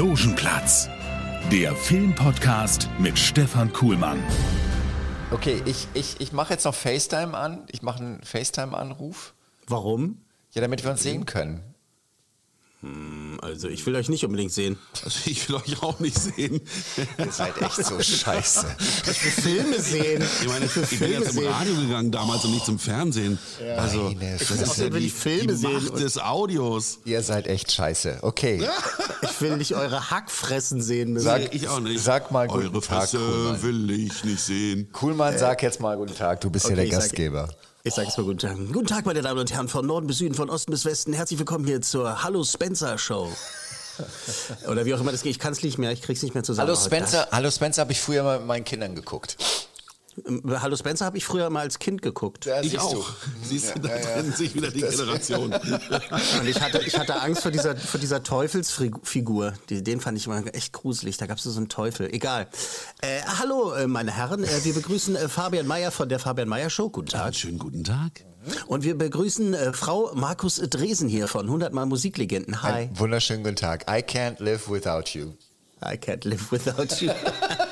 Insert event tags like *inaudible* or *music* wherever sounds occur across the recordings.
Logenplatz, der Filmpodcast mit Stefan Kuhlmann. Okay, ich, ich, ich mache jetzt noch FaceTime an. Ich mache einen FaceTime-Anruf. Warum? Ja, damit wir uns sehen können. Also ich will euch nicht unbedingt sehen. Also ich will euch auch nicht sehen. Ihr seid echt so scheiße. Ich will Filme sehen. Ich meine, ich bin Filme ja zum. Radio gegangen damals und nicht zum Fernsehen. Also Meine das ist ja die, Filme die sehen Macht des Audios. Ihr seid echt scheiße. Okay, *laughs* Ich will nicht eure Hackfressen sehen müssen. Sag- ich auch nicht. Sag mal guten Eure Tag, Fresse Kuhlmann. will ich nicht sehen. Kuhlmann, sag jetzt mal guten Tag. Du bist ja Okay, der ich sag- Gastgeber. Ich sage es mal guten Tag. Guten Tag, meine Damen und Herren, von Norden bis Süden, von Osten bis Westen. Herzlich willkommen hier zur Hallo Spencer Show. *laughs* Oder wie auch immer das geht. Ich kann es nicht mehr, ich krieg's nicht mehr zusammen. Hallo. Spencer, hallo Spencer habe ich früher mal mit meinen Kindern geguckt. Ähm, Hallo Spencer habe ich früher mal als Kind geguckt. Ja, Ich auch. du. Siehst du, da trennen sich wieder die Generationen. *laughs* Und ich hatte, ich hatte Angst vor dieser, vor dieser Teufelsfigur. Die, den fand ich immer echt gruselig. Da gab es so einen Teufel. Egal. Äh, hallo, äh, meine Herren. Äh, wir begrüßen äh, Fabian Meyer von der Fabian Meyer Show. Guten Tag. Einen schönen guten Tag. Und wir begrüßen äh, Frau Markus Dresen hier von 100 Mal Musiklegenden. Hi. Einen wunderschönen guten Tag. I can't live without you. I can't live without you. *laughs*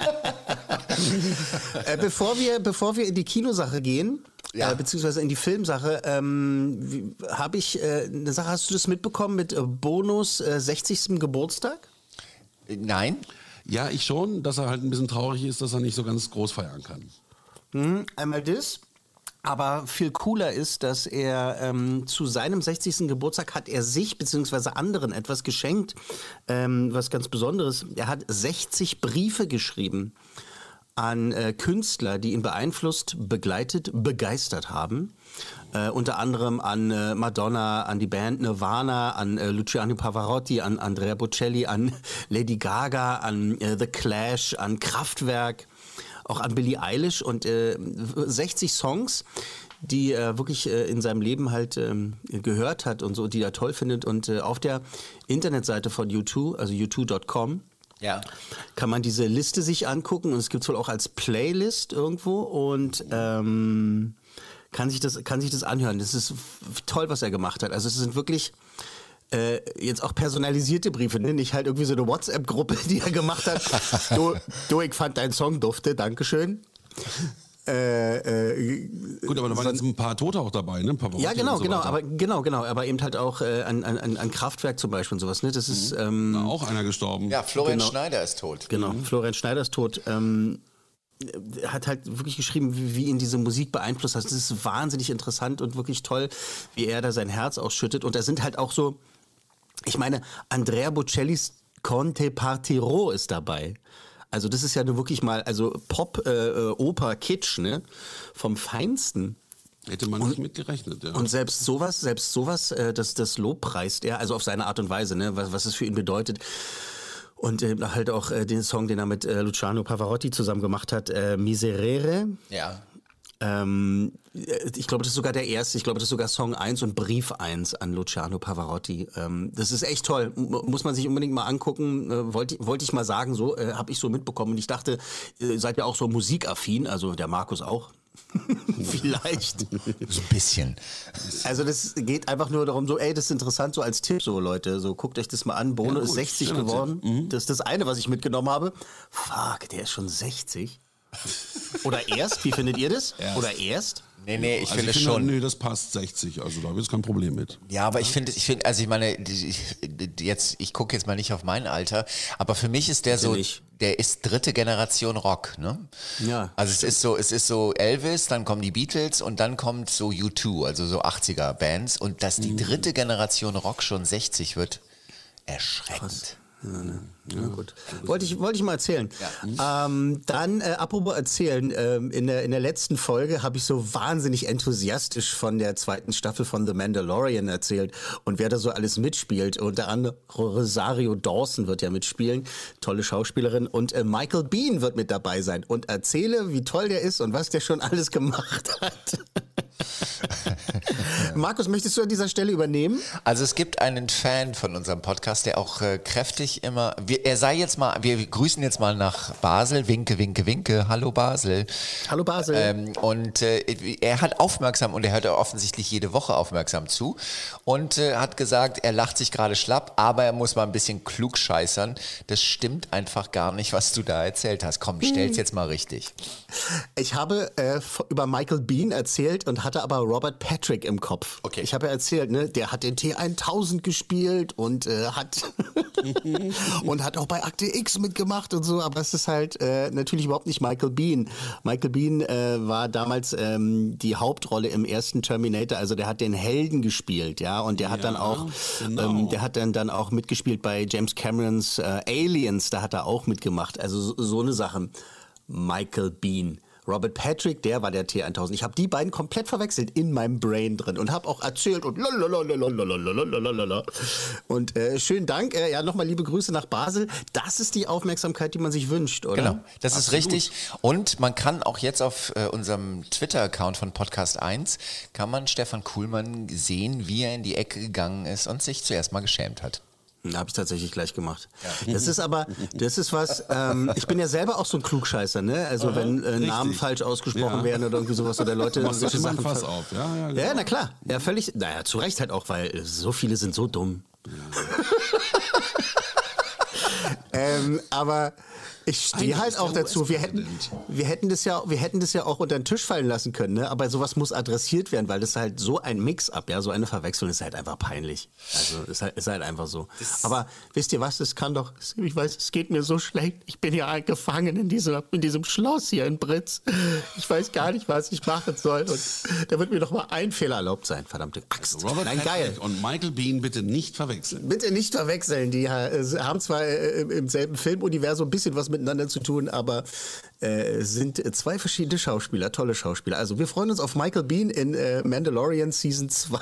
äh, bevor, wir, bevor wir in die Kinosache gehen, Ja. äh, beziehungsweise in die Filmsache, ähm, habe ich äh, eine Sache, hast du das mitbekommen mit äh, Bonus äh, 60. Geburtstag? Nein? Ja, ich schon, dass er halt ein bisschen traurig ist, dass er nicht so ganz groß feiern kann. Mhm, einmal das. Aber viel cooler ist, dass er ähm, zu seinem 60. Geburtstag hat er sich bzw. anderen etwas geschenkt, ähm, was ganz Besonderes. Er hat 60 Briefe geschrieben an äh, Künstler, die ihn beeinflusst, begleitet, begeistert haben. Äh, unter anderem an äh, Madonna, an die Band Nirvana, an äh, Luciano Pavarotti, an Andrea Bocelli, an *laughs* Lady Gaga, an äh, The Clash, an Kraftwerk auch an Billie Eilish und äh, 60 Songs, die er wirklich äh, in seinem Leben halt ähm, gehört hat und so, die er toll findet. Und äh, auf der Internetseite von U2, also u2.com, Ja. kann man diese Liste sich angucken und es gibt es wohl auch als Playlist irgendwo und ähm, kann sich das kann sich das anhören. Das ist toll, was er gemacht hat. Also es sind wirklich äh, jetzt auch personalisierte Briefe, ne? nicht halt irgendwie so eine WhatsApp-Gruppe, *laughs* die er gemacht hat. *laughs* du, du, ich fand dein Song dufte, Dankeschön. Äh, äh, Gut, aber da waren jetzt ein paar Tote auch dabei, ne? Ja, genau, so genau, aber genau, genau, aber eben halt auch äh, an, an, an Kraftwerk zum Beispiel und sowas. Ne? Das ist ähm, Da auch einer gestorben. Ja, Florian Genau. Schneider ist tot. Genau, Florian Schneider ist tot. Ähm, er hat halt wirklich geschrieben, wie, wie ihn diese Musik beeinflusst hat. Das ist wahnsinnig interessant und wirklich toll, wie er da sein Herz ausschüttet. Und da sind halt auch so, ich meine, Andrea Bocellis Conte Partiro ist dabei. Also das ist ja nur wirklich mal, also Pop, äh, äh, Oper, Kitsch, ne? Vom Feinsten. Hätte man nicht mitgerechnet, ja. Und selbst sowas, selbst sowas, äh, das, das lobpreist er, also auf seine Art und Weise, ne, was, was es für ihn bedeutet. Und äh, halt auch äh, den Song, den er mit äh, Luciano Pavarotti zusammen gemacht hat, äh, Miserere. Ja. Ähm, äh, ich glaube, das ist sogar der erste. Ich glaube, das ist sogar Song 1 und Brief 1 an Luciano Pavarotti. Ähm, das ist echt toll. M muss man sich unbedingt mal angucken. Äh, Wollte wollte ich mal sagen, so äh, habe ich so mitbekommen. Und ich dachte, äh, seid ihr auch so musikaffin, also der Markus auch. *laughs* Vielleicht. So ein bisschen. Also das geht einfach nur darum, so, ey, das ist interessant, so als Tipp, so Leute, so guckt euch das mal an. Bono Ja, ist gut, 60 schöner geworden. Das ist das eine, was ich mitgenommen habe. Fuck, der ist schon 60. Oder erst, wie findet ihr das? Oder erst? Nee, nee, ich also finde ich finde, schon. nee, das passt 60, also da habe ich jetzt kein Problem mit. Ja, aber ich finde, ich finde, also ich meine, jetzt, ich gucke jetzt mal nicht auf mein Alter, aber für mich ist der so, der ist dritte Generation Rock, ne? Ja, Also es ist so, es ist so Elvis, dann kommen die Beatles und dann kommt so U2, also so 80er Bands und dass Mhm. die dritte Generation Rock schon 60 wird, erschreckend. Ja, ne. ja, gut. Wollte ich, wollte ich mal erzählen. Ähm, dann, äh, apropos erzählen, ähm, in, der, in der letzten Folge habe ich so wahnsinnig enthusiastisch von der zweiten Staffel von The Mandalorian erzählt und wer da so alles mitspielt. Unter anderem Rosario Dawson wird ja mitspielen, tolle Schauspielerin. Und äh, Michael Bean wird mit dabei sein und erzähle, wie toll der ist und was der schon *laughs* alles gemacht hat. *laughs* Markus, möchtest du an dieser Stelle übernehmen? Also es gibt einen Fan von unserem Podcast, der auch äh, kräftig immer, wir, er sei jetzt mal, wir grüßen jetzt mal nach Basel, winke, winke, winke, hallo Basel. Hallo Basel. Ähm, und äh, er hat aufmerksam und er hört offensichtlich jede Woche aufmerksam zu und äh, hat gesagt, er lacht sich gerade schlapp, aber er muss mal ein bisschen klug scheißern. Das stimmt einfach gar nicht, was du da erzählt hast. Komm, stell's jetzt mal richtig. Ich habe äh, über Michael Bean erzählt und hatte aber Robert Patrick im Kopf. Okay. Ich habe ja erzählt, ne, der hat den T1000 gespielt und äh, hat *laughs* und hat auch bei Akte X mitgemacht und so, aber es ist halt äh, natürlich überhaupt nicht Michael Bean. Michael Bean äh, war damals ähm, die Hauptrolle im ersten Terminator, also der hat den Helden gespielt, ja, und der hat dann auch, genau. ähm, der hat dann dann auch mitgespielt bei James Camerons äh, Aliens, da hat er auch mitgemacht, also so, so eine Sache. Michael Bean. Robert Patrick, der war der T1000. Ich habe die beiden komplett verwechselt in meinem Brain drin und habe auch erzählt und lalalala. Und äh, schönen Dank. Äh, ja, nochmal liebe Grüße nach Basel. Das ist die Aufmerksamkeit, die man sich wünscht, oder? Genau, das Absolut. ist richtig. Und man kann auch jetzt auf äh, unserem Twitter-Account von Podcast 1, kann man Stefan Kuhlmann sehen, wie er in die Ecke gegangen ist und sich zuerst mal geschämt hat. Habe ich tatsächlich gleich gemacht. Das ist aber, das ist was, ähm, ich bin ja selber auch so ein Klugscheißer, ne? Also wenn äh, Namen falsch ausgesprochen Ja. werden oder irgendwie sowas oder Leute *laughs* Machst du solche Sachen. Fass auf, ja, ja, genau. Ja, na klar. Ja, völlig, naja, zu Recht halt auch, weil äh, so viele sind so dumm. *laughs* ähm, aber ich stehe halt auch dazu. Wir hätten, wir hätten das ja, wir hätten das ja auch unter den Tisch fallen lassen können, ne? Aber sowas muss adressiert werden, weil das halt so ein Mix-up, ja, so eine Verwechslung ist halt einfach peinlich. Also ist halt, ist halt einfach so. Aber wisst ihr was? Es kann doch. Ich weiß, es geht mir so schlecht. Ich bin ja gefangen in diesem, in diesem Schloss hier in Britz. Ich weiß gar nicht, was ich machen soll. Und da wird mir doch mal ein Fehler erlaubt sein. Verdammte Axt. Robert Nein, geil. Und Michael Bean bitte nicht verwechseln. Bitte nicht verwechseln. Die äh, haben zwar äh, im- selben Filmuniversum ein bisschen was miteinander zu tun, aber äh, sind äh, zwei verschiedene Schauspieler, tolle Schauspieler. Also wir freuen uns auf Michael Bean in äh, Mandalorian Season 2.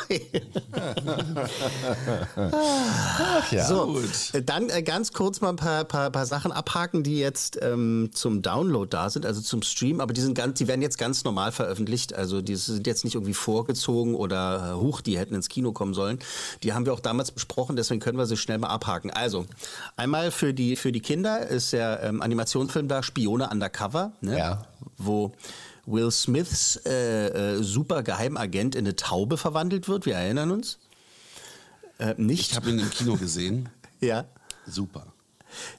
So, Gut. äh, dann äh, ganz kurz mal ein paar, paar, paar Sachen abhaken, die jetzt ähm, zum Download da sind, also zum Stream, aber die, sind ganz, die werden jetzt ganz normal veröffentlicht. Also die sind jetzt nicht irgendwie vorgezogen oder äh, huch, die hätten ins Kino kommen sollen. Die haben wir auch damals besprochen, deswegen können wir sie schnell mal abhaken. Also, einmal für die, für die Kinder ist der ähm, Animationsfilm da, Spione Undercover, ne? Ja. wo Will Smiths äh, äh, super Geheimagent in eine Taube verwandelt wird. Wir erinnern uns. Äh, nicht? Ich habe ihn im Kino gesehen. *laughs* ja. Super.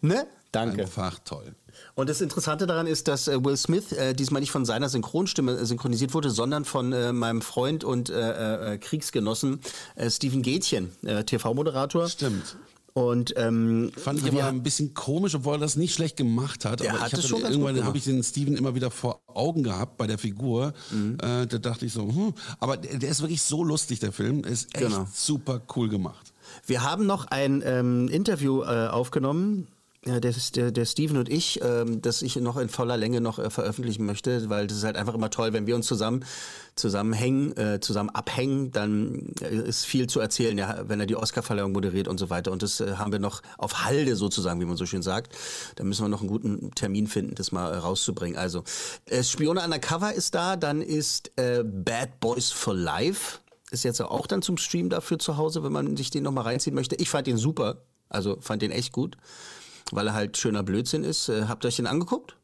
Ne? Danke. Einfach toll. Und das Interessante daran ist, dass äh, Will Smith äh, diesmal nicht von seiner Synchronstimme äh, synchronisiert wurde, sondern von äh, meinem Freund und äh, äh, Kriegsgenossen Steven Gätchen, TV-Moderator. Stimmt. Und ähm, Fand ich aber ein bisschen komisch, obwohl er das nicht schlecht gemacht hat. Der aber hat ich es schon ganz irgendwann habe ich den Steven immer wieder vor Augen gehabt bei der Figur. Mhm. Äh, da dachte ich so, hm. aber der, der ist wirklich so lustig, der Film. Ist echt Genau. super cool gemacht. Wir haben noch ein ähm, Interview äh, aufgenommen. Der, der, der Steven und ich, ähm, das ich noch in voller Länge noch äh, veröffentlichen möchte, weil das ist halt einfach immer toll, wenn wir uns zusammen zusammenhängen, äh, zusammen abhängen, dann äh, ist viel zu erzählen, ja, wenn er die Oscarverleihung moderiert und so weiter. Und das äh, haben wir noch auf Halde sozusagen, wie man so schön sagt. Da müssen wir noch einen guten Termin finden, das mal äh, rauszubringen. Also, äh, Spione Undercover ist da, dann ist Bad Boys for Life ist jetzt auch dann zum Stream dafür zu Hause, wenn man sich den nochmal reinziehen möchte. Ich fand den super, also fand den echt gut, weil er halt schöner Blödsinn ist. Äh, habt ihr euch den angeguckt?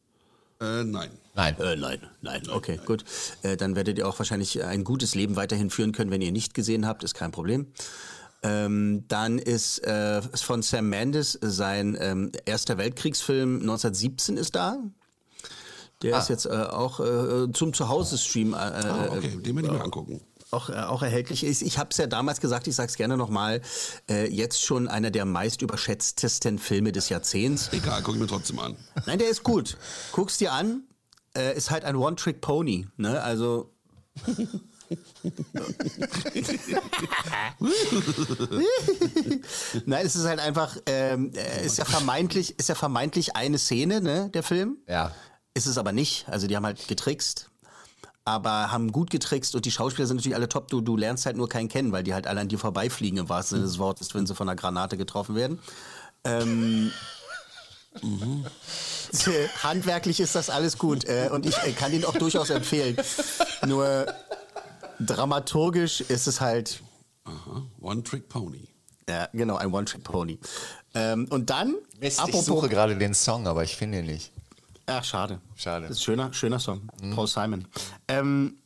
Äh, nein. Nein. Äh, nein, nein, okay, gut. Äh, dann werdet ihr auch wahrscheinlich ein gutes Leben weiterhin führen können, wenn ihr nicht gesehen habt, ist kein Problem. Ähm, dann ist äh, von Sam Mendes sein ähm, erster Weltkriegsfilm 1917 ist da. Der ist jetzt äh, auch äh, zum Zuhause-Stream äh, Ah, okay, den werde ich mir angucken. Auch, äh, auch erhältlich ist. Ich habe es ja damals gesagt, ich sage es gerne nochmal, äh, jetzt schon einer der meist überschätztesten Filme des Jahrzehnts. Egal, guck ich mir trotzdem an. Nein, der ist gut. Guck's dir an. Äh, ist halt ein One-Trick-Pony. Ne? Also *laughs* Nein, es ist halt einfach, ähm, äh, ist ja vermeintlich, ist ja vermeintlich eine Szene, ne, der Film. Ja. Ist es aber nicht. Also die haben halt getrickst, aber haben gut getrickst und die Schauspieler sind natürlich alle top. Du, du lernst halt nur keinen kennen, weil die halt alle an dir vorbeifliegen im wahrsten Sinne des Wortes, wenn sie von einer Granate getroffen werden. Ähm, äh, *laughs* Handwerklich ist das alles gut äh, und ich äh, kann ihn auch durchaus empfehlen. Nur dramaturgisch ist es halt Aha. One-Trick-Pony. Ja, genau, ein One-Trick-Pony. Ähm, und dann, Mist, ich suche gerade den Song, aber ich finde ihn nicht. Ach, schade. Schade. Das ist schöner, schöner Song. Paul Simon. Ähm,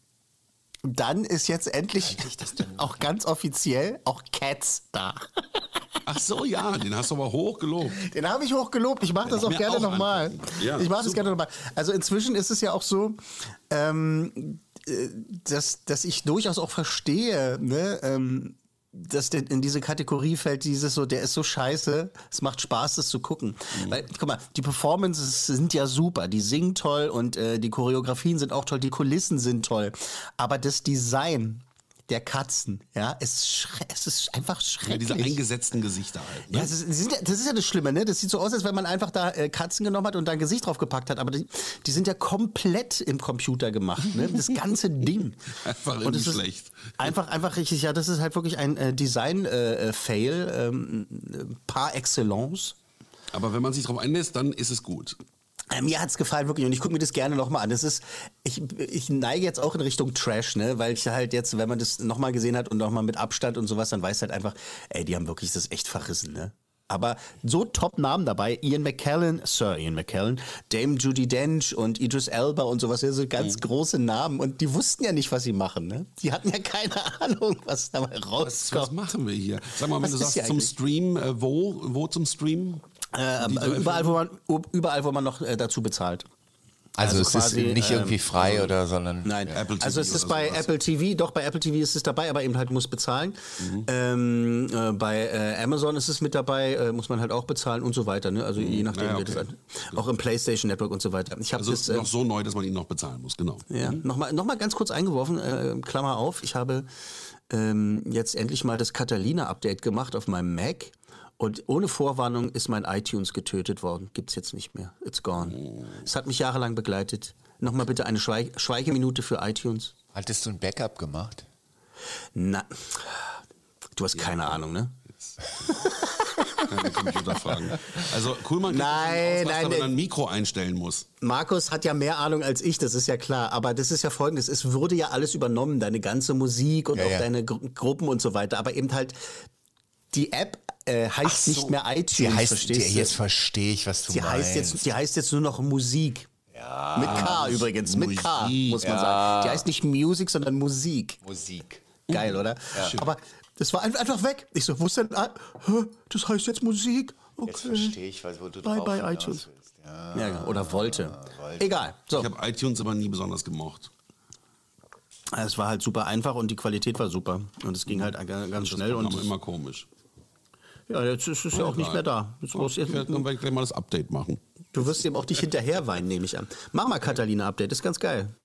dann ist jetzt endlich *laughs* auch ganz offiziell auch Cats da. *laughs* Ach so, ja, den hast du aber hoch gelobt. Den habe ich hochgelobt. Ich mache das auch gerne nochmal. Ja, ich mache das gerne nochmal. Also inzwischen ist es ja auch so, ähm, äh, dass, dass ich durchaus auch verstehe, ne, ähm, dass der in diese Kategorie fällt, dieses so, der ist so scheiße, es macht Spaß, das zu gucken. Mhm. Weil, guck mal, die Performances sind ja super, die singen toll und äh, die Choreografien sind auch toll, die Kulissen sind toll. Aber das Design der Katzen, ja, es, ist es ist einfach Ja, schrecklich. diese eingesetzten Gesichter halt. Ne? Ja, das ist, das, ist ja, das ja Schlimme, ne? Das sieht so aus, als wenn man einfach da äh, Katzen genommen hat und da ein Gesicht drauf gepackt hat. Aber die, die sind ja komplett im Computer gemacht, ne? Das ganze *laughs* Ding. Einfach Und schlecht. Einfach, einfach richtig, ja, das ist halt wirklich ein äh, Design-Fail ähm, äh, par excellence. Aber wenn man sich drauf einlässt, dann ist es gut. Äh, Mir hat's gefallen, wirklich. Und ich gucke mir das gerne nochmal an. Das ist, ich, ich neige jetzt auch in Richtung Trash, ne? Weil ich halt jetzt, wenn man das nochmal gesehen hat und nochmal mit Abstand und sowas, dann weiß halt einfach, ey, die haben wirklich das echt verrissen, ne? Aber so Top-Namen dabei, Ian McKellen, Sir Ian McKellen, Dame Judy Dench und Idris Elba und sowas, ja, so ganz große Namen. Und die wussten ja nicht, was sie machen, ne? Die hatten ja keine *laughs* Ahnung, was dabei Was, rauskommt. was machen wir hier? Sag mal, wenn Was du ist sagst zum eigentlich? Stream, äh, wo, wo zum Stream? Ähm, Die- überall, wo man, überall, wo man noch äh, dazu bezahlt. Also, Also es ist quasi, nicht irgendwie ähm, frei oder, sondern. Nein, Apple TV also es ist bei sowas. Apple TV, doch bei Apple TV ist es dabei, aber eben halt muss bezahlen. Mhm. Ähm, äh, bei äh, Amazon ist es mit dabei, äh, muss man halt auch bezahlen und so weiter. Ne? Also je nachdem, Mhm. Ja, wie das okay. halt, auch im PlayStation Network und so weiter. Ich habe Also das äh, noch so neu, dass man ihn noch bezahlen muss, genau. ja, nochmal noch mal ganz kurz eingeworfen, äh, Klammer auf, ich habe ähm, jetzt endlich mal das Catalina-Update gemacht auf meinem Mac. Und ohne Vorwarnung ist mein iTunes getötet worden. Gibt's jetzt nicht mehr. It's gone. Es hat mich jahrelang begleitet. Nochmal bitte eine Schweig Schweigeminute für iTunes. Hattest du ein Backup gemacht? Na, du hast keine Ahnung, ne? Also Nein, das aus, was nein, wenn nein. er ein Mikro einstellen muss. Markus hat ja mehr Ahnung als ich, das ist ja klar. Aber das ist ja folgendes: Es würde ja alles übernommen, deine ganze Musik und Ja, auch ja. deine Gru Gruppen und so weiter. Aber eben halt, die App äh, heißt so. nicht mehr iTunes, Die heißt, verstehst die, du? jetzt verstehe ich, was du die, meinst. heißt jetzt, die heißt jetzt nur noch Musik. mit K übrigens, mit K, Musik. muss man sagen. Die heißt nicht Music, sondern Musik. Musik. Geil, oder? Aber das war ein- einfach weg. Ich so, wo ist denn? Ah, das heißt jetzt Musik. Okay. Jetzt verstehe ich, was, wo du Bye, drauf bye, iTunes. willst. Ja. Ja, oder wollte. Egal. So. Ich habe iTunes aber nie besonders gemocht. Es war halt super einfach und die Qualität war super. Und es ging halt ganz Das schnell. war Und immer komisch. Ja, jetzt ist es ja auch nicht mehr da. Jetzt du, Ich werde gleich mal das Update machen. du wirst eben auch nicht hinterher weinen, nehme ich an. Mach mal Catalina-Update, ist ganz geil.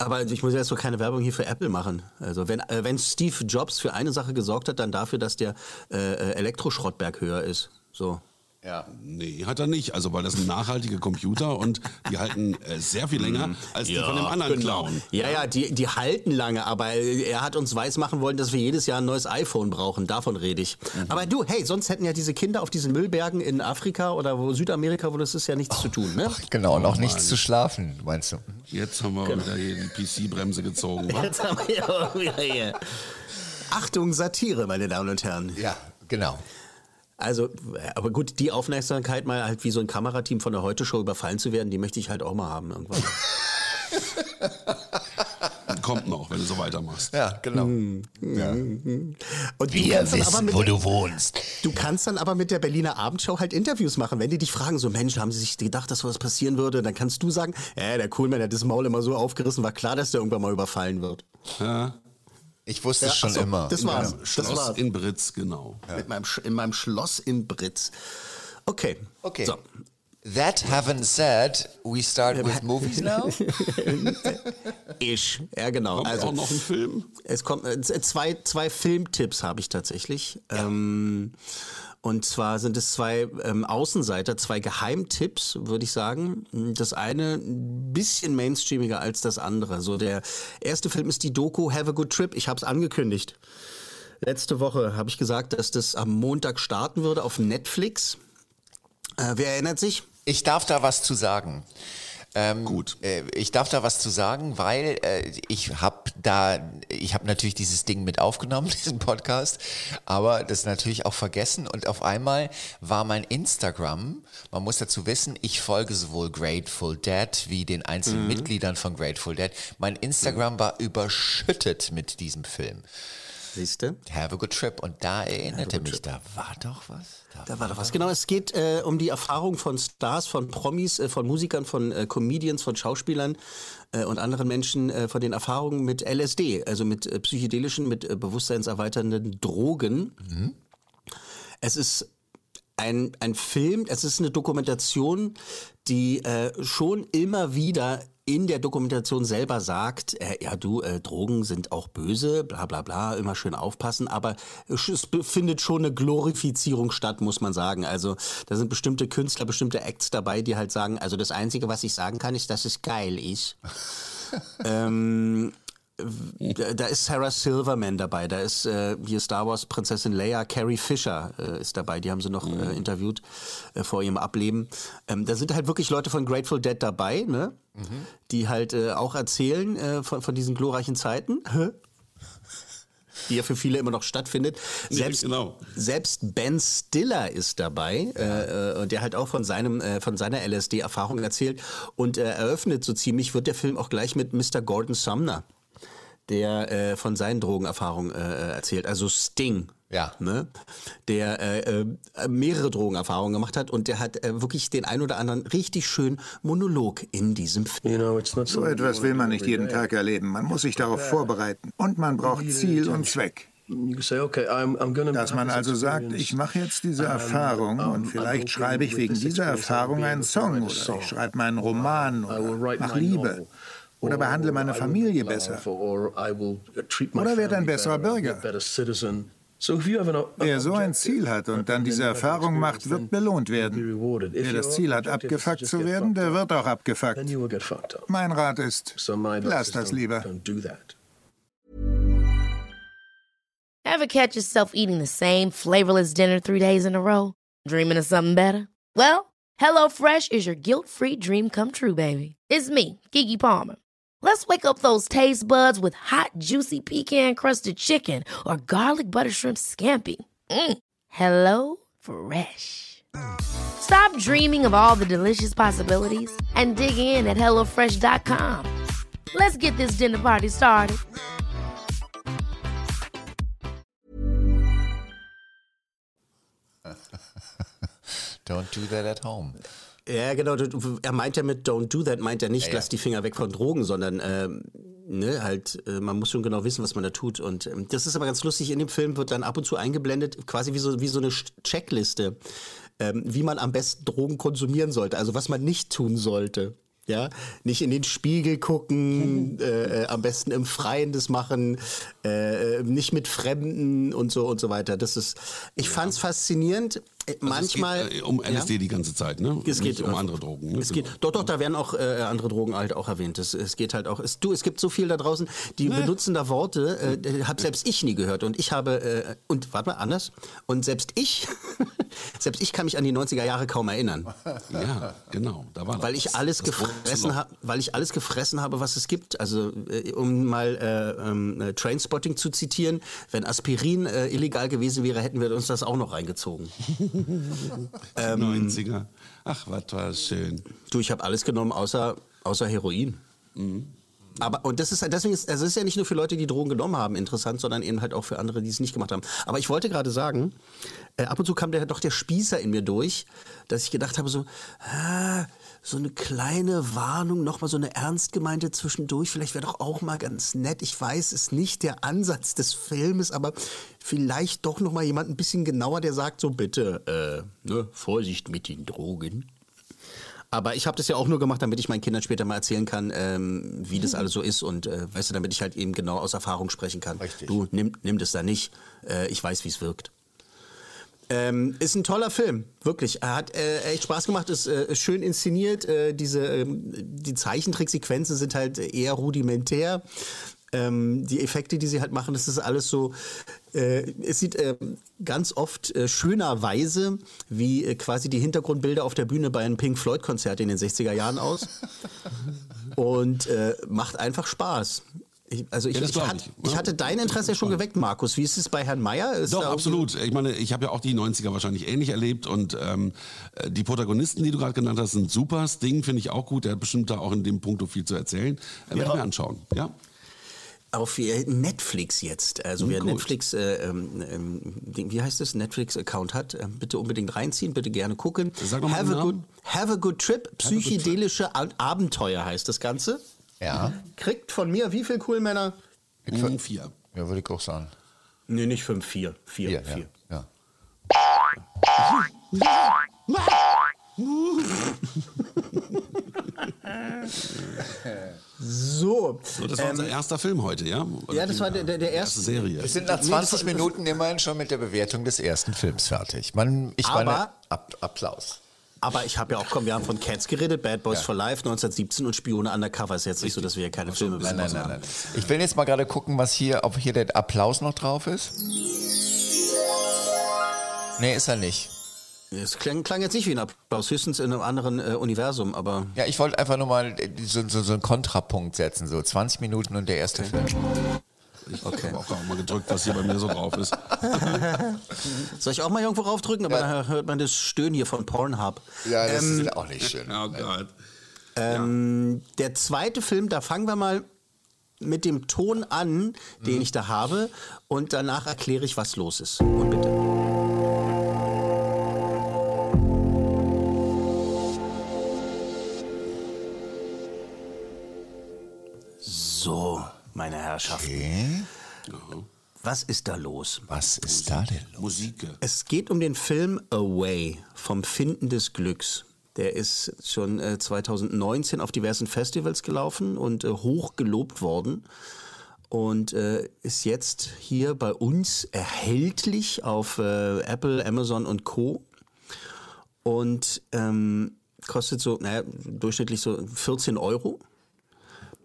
Aber ich muss jetzt so keine Werbung hier für Apple machen. Also wenn, äh, wenn Steve Jobs für eine Sache gesorgt hat, dann dafür, dass der äh, äh, Elektroschrottberg höher ist. So. Ja. Nee, hat er nicht. Also, weil das sind nachhaltige Computer und die halten äh, sehr viel länger als die von dem anderen Clown. genau. Ja, ja, die, die halten lange, aber er hat uns weismachen wollen, dass wir jedes Jahr ein neues iPhone brauchen. Davon rede ich. Mhm. Aber du, hey, sonst hätten ja diese Kinder auf diesen Müllbergen in Afrika oder wo Südamerika, wo das ist ja nichts zu tun, ne? Genau, und auch Oh, nichts zu schlafen, meinst du? Jetzt haben wir Genau. wieder hier die PC-Bremse gezogen. Jetzt haben wir ja wieder hier. Achtung, Satire, meine Damen und Herren. Ja, genau. Also, aber gut, die Aufmerksamkeit mal halt wie so ein Kamerateam von der Heute-Show überfallen zu werden, die möchte ich halt auch mal haben irgendwann. *laughs* Kommt noch, wenn du so weitermachst. Ja, genau. Hm. Ja. Und du Wir kannst dann aber wissen, mit wo der- du wohnst. Du kannst dann aber mit der Berliner Abendshow halt Interviews machen. Wenn die dich fragen, so Mensch, haben sie sich gedacht, dass sowas passieren würde, dann kannst du sagen, äh, der Coolman hat das Maul immer so aufgerissen, war klar, dass der irgendwann mal überfallen wird. Ja, Ich wusste Ja, es schon ach so, immer. das war's. Im Das Schloss war's. in Britz, genau. Mit meinem, in meinem Schloss in Britz. Okay. Okay. So. That having said, we start with movies now? *laughs* Ich. Ja, genau. Kommt also, auch noch ein Film? Es kommt äh, zwei, zwei Filmtipps habe ich tatsächlich. Ähm, und zwar sind es zwei ähm, Außenseiter, zwei Geheimtipps, würde ich sagen. Das eine ein bisschen mainstreamiger als das andere. So der erste Film ist die Doku Have a Good Trip. Ich habe es angekündigt. Letzte Woche habe ich gesagt, dass das am Montag starten würde auf Netflix. Äh, wer erinnert sich? Ich darf da was zu sagen. Ähm, Gut. Äh, ich darf da was zu sagen, weil äh, ich habe da, ich habe natürlich dieses Ding mit aufgenommen, *laughs* diesen Podcast, aber das natürlich auch vergessen und auf einmal war mein Instagram, man muss dazu wissen, ich folge sowohl Grateful Dead wie den einzelnen Mitgliedern von Grateful Dead. Mein Instagram war überschüttet mit diesem Film. Siehst du? Have a good trip. Und da erinnerte mich, da war doch was. Da war doch was. Genau, es geht äh, um die Erfahrung von Stars, von Promis, äh, von Musikern, von äh, Comedians, von Schauspielern äh, und anderen Menschen, äh, von den Erfahrungen mit LSD, also mit äh, psychedelischen, mit bewusstseinserweiternden Drogen. Es ist ein, ein Film, es ist eine Dokumentation, die äh, schon immer wieder in der Dokumentation selber sagt, äh, ja du, äh, Drogen sind auch böse, bla bla bla, immer schön aufpassen, aber es findet schon eine Glorifizierung statt, muss man sagen. Also da sind bestimmte Künstler, bestimmte Acts dabei, die halt sagen, also das Einzige, was ich sagen kann, ist, dass es geil ist. *laughs* ähm, da ist Sarah Silverman dabei, da ist äh, hier Star Wars Prinzessin Leia, Carrie Fisher äh, ist dabei, die haben sie noch äh, interviewt äh, vor ihrem Ableben. Ähm, da sind halt wirklich Leute von Grateful Dead dabei, ne? die halt äh, auch erzählen äh, von, von diesen glorreichen Zeiten. *laughs* Die ja für viele immer noch stattfindet. Selbst, genau. selbst Ben Stiller ist dabei, äh, äh, und der halt auch von seinem äh, von seiner LSD-Erfahrung erzählt und äh, eröffnet so ziemlich wird der Film auch gleich mit Mr. Gordon Sumner der äh, von seinen Drogenerfahrungen äh, erzählt, also Sting. Ja. Ne? Der äh, äh, mehrere Drogenerfahrungen gemacht hat und der hat äh, wirklich den ein oder anderen richtig schönen Monolog in diesem Film. So etwas will man nicht jeden Tag erleben. Man muss sich darauf vorbereiten. Und man braucht Ziel und Zweck. Dass man also sagt, ich mache jetzt diese Erfahrung und vielleicht schreibe ich wegen dieser Erfahrung einen Song oder ich schreibe meinen Roman oder mache Liebe oder behandle meine Familie besser. Oder werde ein besserer Bürger. Wer so ein Ziel hat und dann diese Erfahrung macht, wird belohnt werden. Wer das Ziel hat, abgefuckt zu werden, der wird auch abgefuckt. Mein Rat ist, lass das lieber. Ever catch yourself eating the same flavorless dinner three days in a row? Dreaming of something better? Well, HelloFresh is your guilt-free dream come true, baby. It's me, Kiki Palmer. Let's wake up those taste buds with hot, juicy pecan-crusted chicken or garlic butter shrimp scampi. Mm. Hello Fresh. Stop dreaming of all the delicious possibilities and dig in at HelloFresh.com. Let's get this dinner party started. *laughs* Don't do that at home. Ja, genau. Er meint ja mit Don't do that, meint er nicht, Ja, ja. lass die Finger weg von Drogen, sondern ähm, ne, halt, äh, man muss schon genau wissen, was man da tut. Und ähm, das ist aber ganz lustig. In dem Film wird dann ab und zu eingeblendet, quasi wie so, wie so eine Checkliste, ähm, wie man am besten Drogen konsumieren sollte. Also was man nicht tun sollte. Ja, nicht in den Spiegel gucken, äh, äh, am besten im Freien das machen, äh, nicht mit Fremden und so und so weiter. Das ist, ich fand's faszinierend. Äh, Manchmal Es geht, äh, um ja? LSD die ganze Zeit, ne? Es geht um andere Drogen. Ne? Es geht, doch, doch, da werden auch äh, andere Drogen halt auch erwähnt. Es, es geht halt auch. Es, du, es gibt so viel da draußen, die benutzen da Worte, äh, äh, habe selbst ich nie gehört. Und ich habe, äh, und warte mal, anders. Und selbst ich, *laughs* selbst ich kann mich an die 90er Jahre kaum erinnern. Ja, genau. Da war Weil das. ich alles gefressen habe, weil ich alles gefressen habe, was es gibt. Also äh, um mal äh, ähm, äh, Trainspotting zu zitieren, wenn Aspirin äh, illegal gewesen wäre, hätten wir uns das auch noch reingezogen. *laughs* *laughs* Die 90er. Ach, was war schön. Du, ich habe alles genommen außer, außer Heroin. Aber, und das ist deswegen ist, also es ist ja nicht nur für Leute, die Drogen genommen haben, interessant, sondern eben halt auch für andere, die es nicht gemacht haben. Aber ich wollte gerade sagen, äh, ab und zu kam der, doch der Spießer in mir durch, dass ich gedacht habe, so, ah, so eine kleine Warnung, nochmal so eine ernst gemeinte zwischendurch, vielleicht wäre doch auch mal ganz nett. Ich weiß, es ist nicht der Ansatz des Filmes, aber vielleicht doch nochmal jemand ein bisschen genauer, der sagt so, bitte, äh, ne, Vorsicht mit den Drogen. Aber ich habe das ja auch nur gemacht, damit ich meinen Kindern später mal erzählen kann, ähm, wie das alles so ist und äh, weißt du, damit ich halt eben genau aus Erfahrung sprechen kann. Richtig. Du nimm, nimm das da nicht. Äh, ich weiß, wie es wirkt. Ähm, ist ein toller Film, wirklich. Er hat äh, echt Spaß gemacht, ist äh, schön inszeniert. Äh, diese, ähm, die Zeichentricksequenzen sind halt eher rudimentär. Ähm, die Effekte, die sie halt machen, das ist alles so. Äh, es sieht äh, ganz oft äh, schönerweise wie äh, quasi die Hintergrundbilder auf der Bühne bei einem Pink Floyd-Konzert in den 60er Jahren aus. *laughs* Und äh, macht einfach Spaß. Ich, also ich, ja, ich, hat, ich, ich, hatte dein Interesse ja schon geweckt, Markus. Wie ist es bei Herrn Meyer? Ist Doch, absolut. Ich meine, ich habe ja auch die 90er wahrscheinlich ähnlich erlebt und ähm, äh, die Protagonisten, die du gerade genannt hast, sind super. Sting finde ich auch gut. Der hat bestimmt da auch in dem Punkt viel zu erzählen. Äh, ja. Werde ich mir anschauen. Ja auf Netflix jetzt. Also hm, wer gut. Netflix, äh, ähm, ähm wie heißt das, Netflix-Account hat, äh, bitte unbedingt reinziehen, bitte gerne gucken. Sag noch mal have, a good, have a good trip, psychedelische Abenteuer heißt das Ganze. Ja. Kriegt von mir wie viel Coolmänner? Fünf, vier. Ja, würde ich auch sagen. Nee, nicht fünf, vier. Vier, vier. vier. Ja. *laughs* *laughs* ja. So. so. Das war ähm, unser erster Film heute, ja? Oder ja, das war der, der, der erste. Serie. Wir sind nach 20 Minuten immerhin schon mit der Bewertung des ersten Films fertig. Man, ich Aber, meine, Ab, Applaus. Aber ich habe ja auch, komm, wir haben von Cats geredet, Bad Boys ja. for Life 1917 und Spione Undercover. Ist jetzt nicht so, dass wir hier keine Filme nein, nein, nein, nein. Ich will jetzt mal gerade gucken, was hier, ob hier der Applaus noch drauf ist. Nee, ist er nicht. Es klang, klang, jetzt nicht wie ein Applaus, höchstens in einem anderen äh, Universum, aber. Ja, ich wollte einfach nur mal so, so, so, einen Kontrapunkt setzen, so 20 Minuten und der erste okay. Film. Ich okay. habe auch mal gedrückt, was hier bei mir so drauf ist. *laughs* Soll ich auch mal irgendwo raufdrücken? Aber ja. dann hört man das Stöhnen hier von Pornhub. Ja, das ähm, ist auch nicht schön. Oh Gott. Ähm, ja. Der zweite Film, da fangen wir mal mit dem Ton an, den mhm. ich da habe, und danach erkläre ich, was los ist. Und bitte. Meine Herrschaften. Okay. Was ist da los? Was ist da denn los? Musik. Es geht um den Film Away vom Finden des Glücks. Der ist schon äh, 2019 auf diversen Festivals gelaufen und äh, hoch gelobt worden und äh, ist jetzt hier bei uns erhältlich auf äh, Apple, Amazon und Co. Und ähm, kostet so, naja, durchschnittlich so 14 Euro.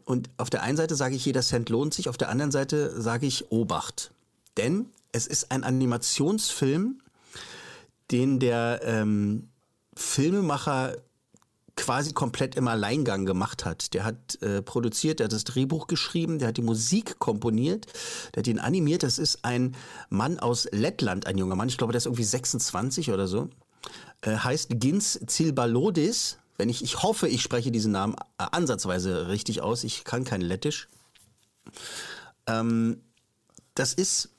Und auf der einen Seite sage ich, jeder Cent lohnt sich, auf der anderen Seite sage ich, Obacht. Denn es ist ein Animationsfilm, den der ähm, Filmemacher quasi komplett im Alleingang gemacht hat. Der hat äh, produziert, der hat das Drehbuch geschrieben, der hat die Musik komponiert, der hat ihn animiert. Das ist ein Mann aus Lettland, ein junger Mann. Ich glaube, der ist irgendwie 26 oder so. Äh, heißt Gins Zilbalodis wenn ich, ich hoffe, ich spreche diesen Namen äh, ansatzweise richtig aus. Ich kann kein Lettisch. Ähm, das ist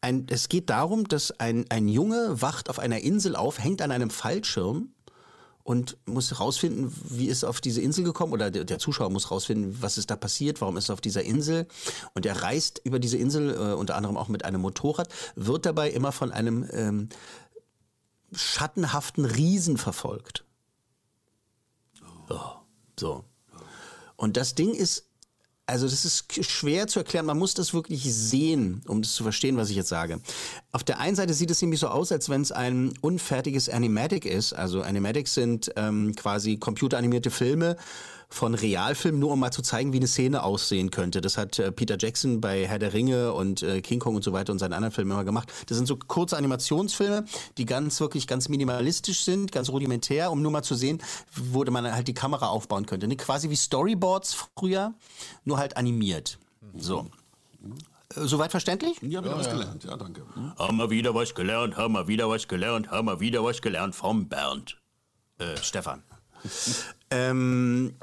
ein, es geht darum, dass ein, ein Junge wacht auf einer Insel auf, hängt an einem Fallschirm und muss herausfinden, wie ist auf diese Insel gekommen oder der, der, Zuschauer muss herausfinden, was ist da passiert, warum ist er auf dieser Insel und er reist über diese Insel äh, unter anderem auch mit einem Motorrad, wird dabei immer von einem ähm, schattenhaften Riesen verfolgt. Oh, so. Und das Ding ist, also das ist schwer zu erklären. Man muss das wirklich sehen, um das zu verstehen, was ich jetzt sage. Auf der einen Seite sieht es nämlich so aus, als wenn es ein unfertiges Animatic ist. Also Animatics sind ähm, quasi computeranimierte Filme von Realfilmen, nur um mal zu zeigen, wie eine Szene aussehen könnte. Das hat äh, Peter Jackson bei Herr der Ringe und äh, King Kong und so weiter und seinen anderen Filmen immer gemacht. Das sind so kurze Animationsfilme, die ganz wirklich ganz minimalistisch sind, ganz rudimentär, um nur mal zu sehen, wo man halt die Kamera aufbauen könnte. Ne? Quasi wie Storyboards früher, nur halt animiert. So. Äh, soweit verständlich? Ja, wieder ja, was ja. gelernt. Ja, danke. Haben wir wieder was gelernt, haben wir wieder was gelernt, haben wir wieder was gelernt vom Bernd. Äh, Stefan. *laughs* ähm,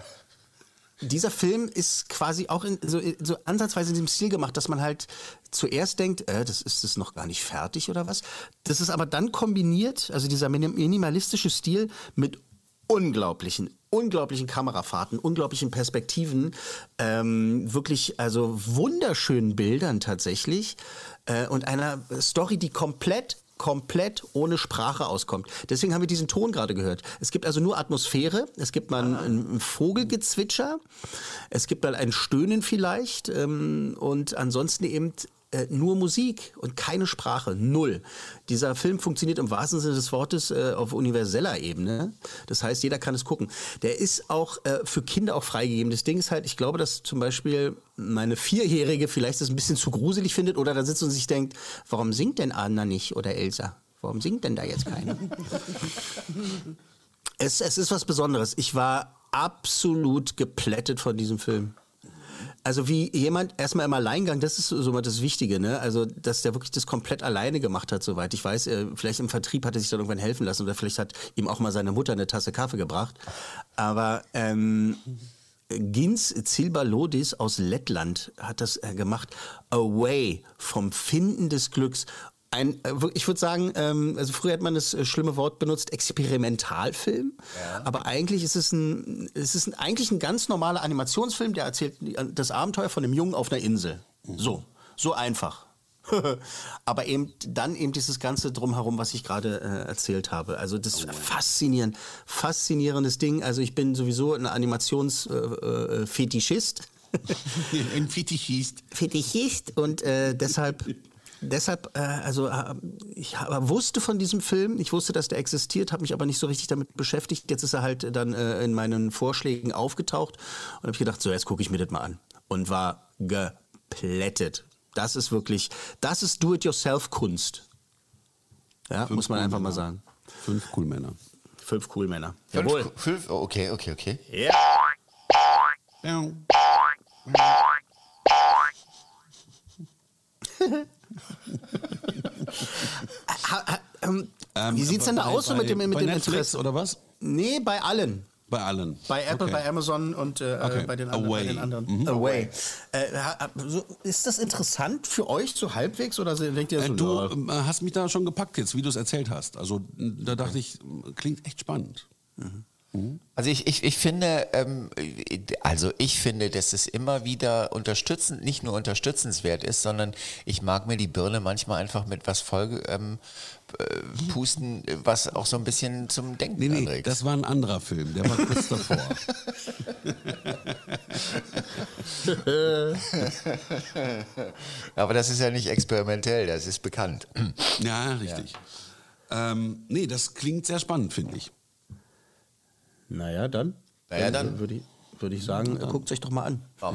dieser Film ist quasi auch in, so, so ansatzweise in dem Stil gemacht, dass man halt zuerst denkt, äh, das ist es noch gar nicht fertig oder was. Das ist aber dann kombiniert, also dieser minimalistische Stil mit unglaublichen, unglaublichen Kamerafahrten, unglaublichen Perspektiven, ähm, wirklich also wunderschönen Bildern tatsächlich äh, und einer Story, die komplett komplett ohne Sprache auskommt. Deswegen haben wir diesen Ton gerade gehört. Es gibt also nur Atmosphäre, es gibt mal ein, ein Vogelgezwitscher, es gibt mal ein Stöhnen vielleicht ähm, und ansonsten eben äh, nur Musik und keine Sprache, null. Dieser Film funktioniert im wahrsten Sinne des Wortes äh, auf universeller Ebene. Das heißt, jeder kann es gucken. Der ist auch äh, für Kinder auch freigegeben. Das Ding ist halt, ich glaube, dass zum Beispiel meine Vierjährige vielleicht das ein bisschen zu gruselig findet oder da sitzt und sich denkt, warum singt denn Anna nicht oder Elsa? Warum singt denn da jetzt keiner? *laughs* es, es ist was Besonderes. Ich war absolut geplättet von diesem Film. Also wie jemand erstmal im Alleingang, das ist so mal das Wichtige, ne? Also dass der wirklich das komplett alleine gemacht hat, soweit ich weiß. Äh, vielleicht im Vertrieb hat er sich dann irgendwann helfen lassen oder vielleicht hat ihm auch mal seine Mutter eine Tasse Kaffee gebracht. Aber ähm, Gins Zilbalodis aus Lettland hat das äh, gemacht. Away vom Finden des Glücks ein, äh, ich würde sagen, ähm, also früher hat man das äh, schlimme Wort benutzt, Experimentalfilm. Ja. Aber eigentlich ist es ein, es ist ein, eigentlich ein ganz normaler Animationsfilm, der erzählt das Abenteuer von einem Jungen auf einer Insel. Mhm. So, so einfach. *laughs* aber eben dann eben dieses ganze drumherum, was ich gerade äh, erzählt habe. Also das oh. faszinierend, faszinierendes Ding. Also ich bin sowieso ein Animationsfetischist. Äh, äh *laughs* ein Fetischist. Fetischist und äh, deshalb *laughs* deshalb, äh, also äh, ich wusste von diesem Film, ich wusste, dass der existiert, habe mich aber nicht so richtig damit beschäftigt. Jetzt ist er halt dann äh, in meinen Vorschlägen aufgetaucht und habe ich gedacht, so jetzt gucke ich mir das mal an und war geplättet. Das ist wirklich, das ist Do-it-yourself-Kunst. Ja, Fünf muss man cool einfach Männer. mal sagen. Fünf cool Männer. Fünf cool Männer. Fünf, Jawohl. Fünf, oh, okay, okay, okay. Ja. ja. *laughs* *laughs* ähm, ähm, Wie sieht es denn da aus bei, mit dem, mit dem Interesse? oder was? Nee, bei allen. Bei allen. Bei Apple, okay. bei Amazon und äh, okay. bei, den anderen, bei, den anderen, Mhm. Away. Äh, ist das interessant für euch so halbwegs oder denkt ihr so? Äh, du ja. hast mich da schon gepackt jetzt, wie du es erzählt hast. Also da dachte ich, klingt echt spannend. Mhm. Also ich, ich, ich finde, ähm, also ich finde, dass es immer wieder unterstützend, nicht nur unterstützenswert ist, sondern ich mag mir die Birne manchmal einfach mit was voll ähm, äh, pusten, was auch so ein bisschen zum Denken nee, nee, anregt. Das war ein anderer Film, der war kurz davor. *laughs* Aber das ist ja nicht experimentell, das ist bekannt. Ja, richtig. Ja. Ähm, nee, das klingt sehr spannend, finde ich. Naja, dann. Naja, dann. Würde ich, würd ich sagen, guckt euch doch mal an. Ja,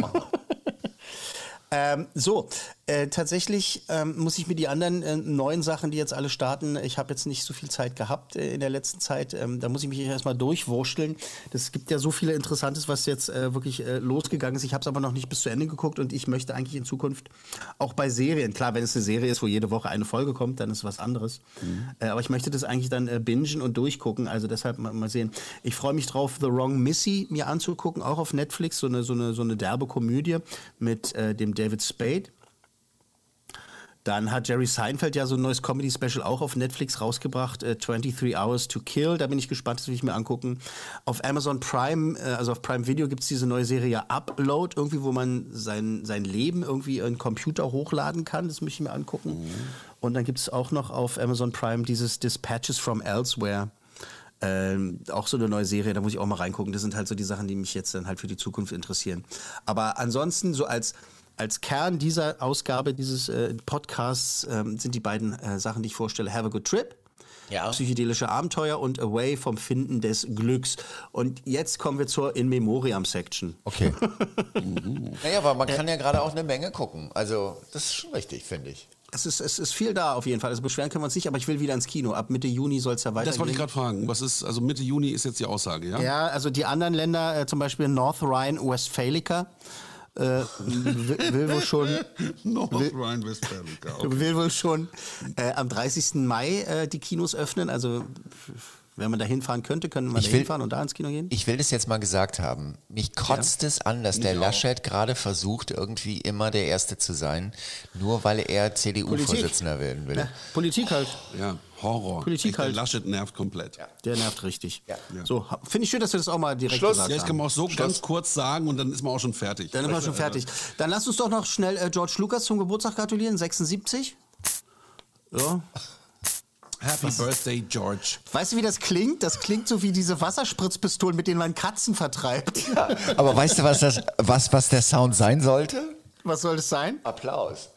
*laughs* ähm, so, äh, tatsächlich ähm, muss ich mir die anderen äh, neuen Sachen, die jetzt alle starten, ich habe jetzt nicht so viel Zeit gehabt äh, in der letzten Zeit, ähm, da muss ich mich erstmal durchwursteln. Es gibt ja so viele Interessantes, was jetzt äh, wirklich äh, losgegangen ist. Ich habe es aber noch nicht bis zu Ende geguckt und ich möchte eigentlich in Zukunft auch bei Serien, klar, wenn es eine Serie ist, wo jede Woche eine Folge kommt, dann ist was anderes. Mhm. Aber ich möchte das eigentlich dann bingen und durchgucken, also deshalb mal, mal sehen. Ich freue mich drauf, The Wrong Missy mir anzugucken, auch auf Netflix, so eine, so eine, so eine derbe Komödie mit dem David Spade. Dann hat Jerry Seinfeld ja so ein neues Comedy-Special auch auf Netflix rausgebracht, äh, 23 Hours to Kill. Da bin ich gespannt, das will ich mir angucken. Auf Amazon Prime, äh, also auf Prime Video gibt es diese neue Serie ja Upload, irgendwie, wo man sein, sein Leben irgendwie in Computer hochladen kann. Das möchte ich mir angucken. Mhm. Und dann gibt es auch noch auf Amazon Prime dieses Dispatches from Elsewhere. Ähm, auch so eine neue Serie, da muss ich auch mal reingucken. Das sind halt so die Sachen, die mich jetzt dann halt für die Zukunft interessieren. Aber ansonsten, so als als Kern dieser Ausgabe dieses äh, Podcasts ähm, sind die beiden äh, Sachen, die ich vorstelle. Have a good trip. Ja. Psychedelische Abenteuer und Away vom Finden des Glücks. Und jetzt kommen wir zur In Memoriam Section. Okay. *laughs* Naja, aber man kann ja gerade auch eine Menge gucken. Also, das ist schon richtig, finde ich. Es ist, es ist viel da auf jeden Fall. Also beschweren können wir uns nicht, aber ich will wieder ins Kino. Ab Mitte Juni soll es ja weitergehen. Das wollte ich gerade fragen. Was ist, also Mitte Juni ist jetzt die Aussage, ja? Ja, also die anderen Länder, äh, zum Beispiel North Rhine-Westphalica, äh, will, wohl schon. *laughs* Okay. *laughs* Will wohl schon äh, am 30. Mai äh, die Kinos öffnen. Also wenn man da hinfahren könnte, könnte man da hinfahren und da ins Kino gehen? Ich will das jetzt mal gesagt haben. Mich kotzt ja. es an, dass der Laschet gerade versucht, irgendwie immer der Erste zu sein, nur weil er CDU-Vorsitzender werden will. Ja, Politik halt. Ja, Horror. Politik halt. Der Laschet nervt komplett. Ja. Der nervt richtig. Ja. So, finde ich schön, dass wir das auch mal direkt Schluss. gesagt Jetzt kann man auch so Schluss. ganz kurz sagen und dann ist man auch schon fertig. Dann ist man schon fertig. Dann lass uns doch noch schnell äh, George Lucas zum Geburtstag gratulieren, 76. Ja. Happy Was? Birthday, George. Weißt du, wie das klingt? Das klingt so wie diese Wasserspritzpistolen, mit denen man Katzen vertreibt. *laughs* Aber weißt du, was, das, was, was der Sound sein sollte? Was soll das sein? Applaus.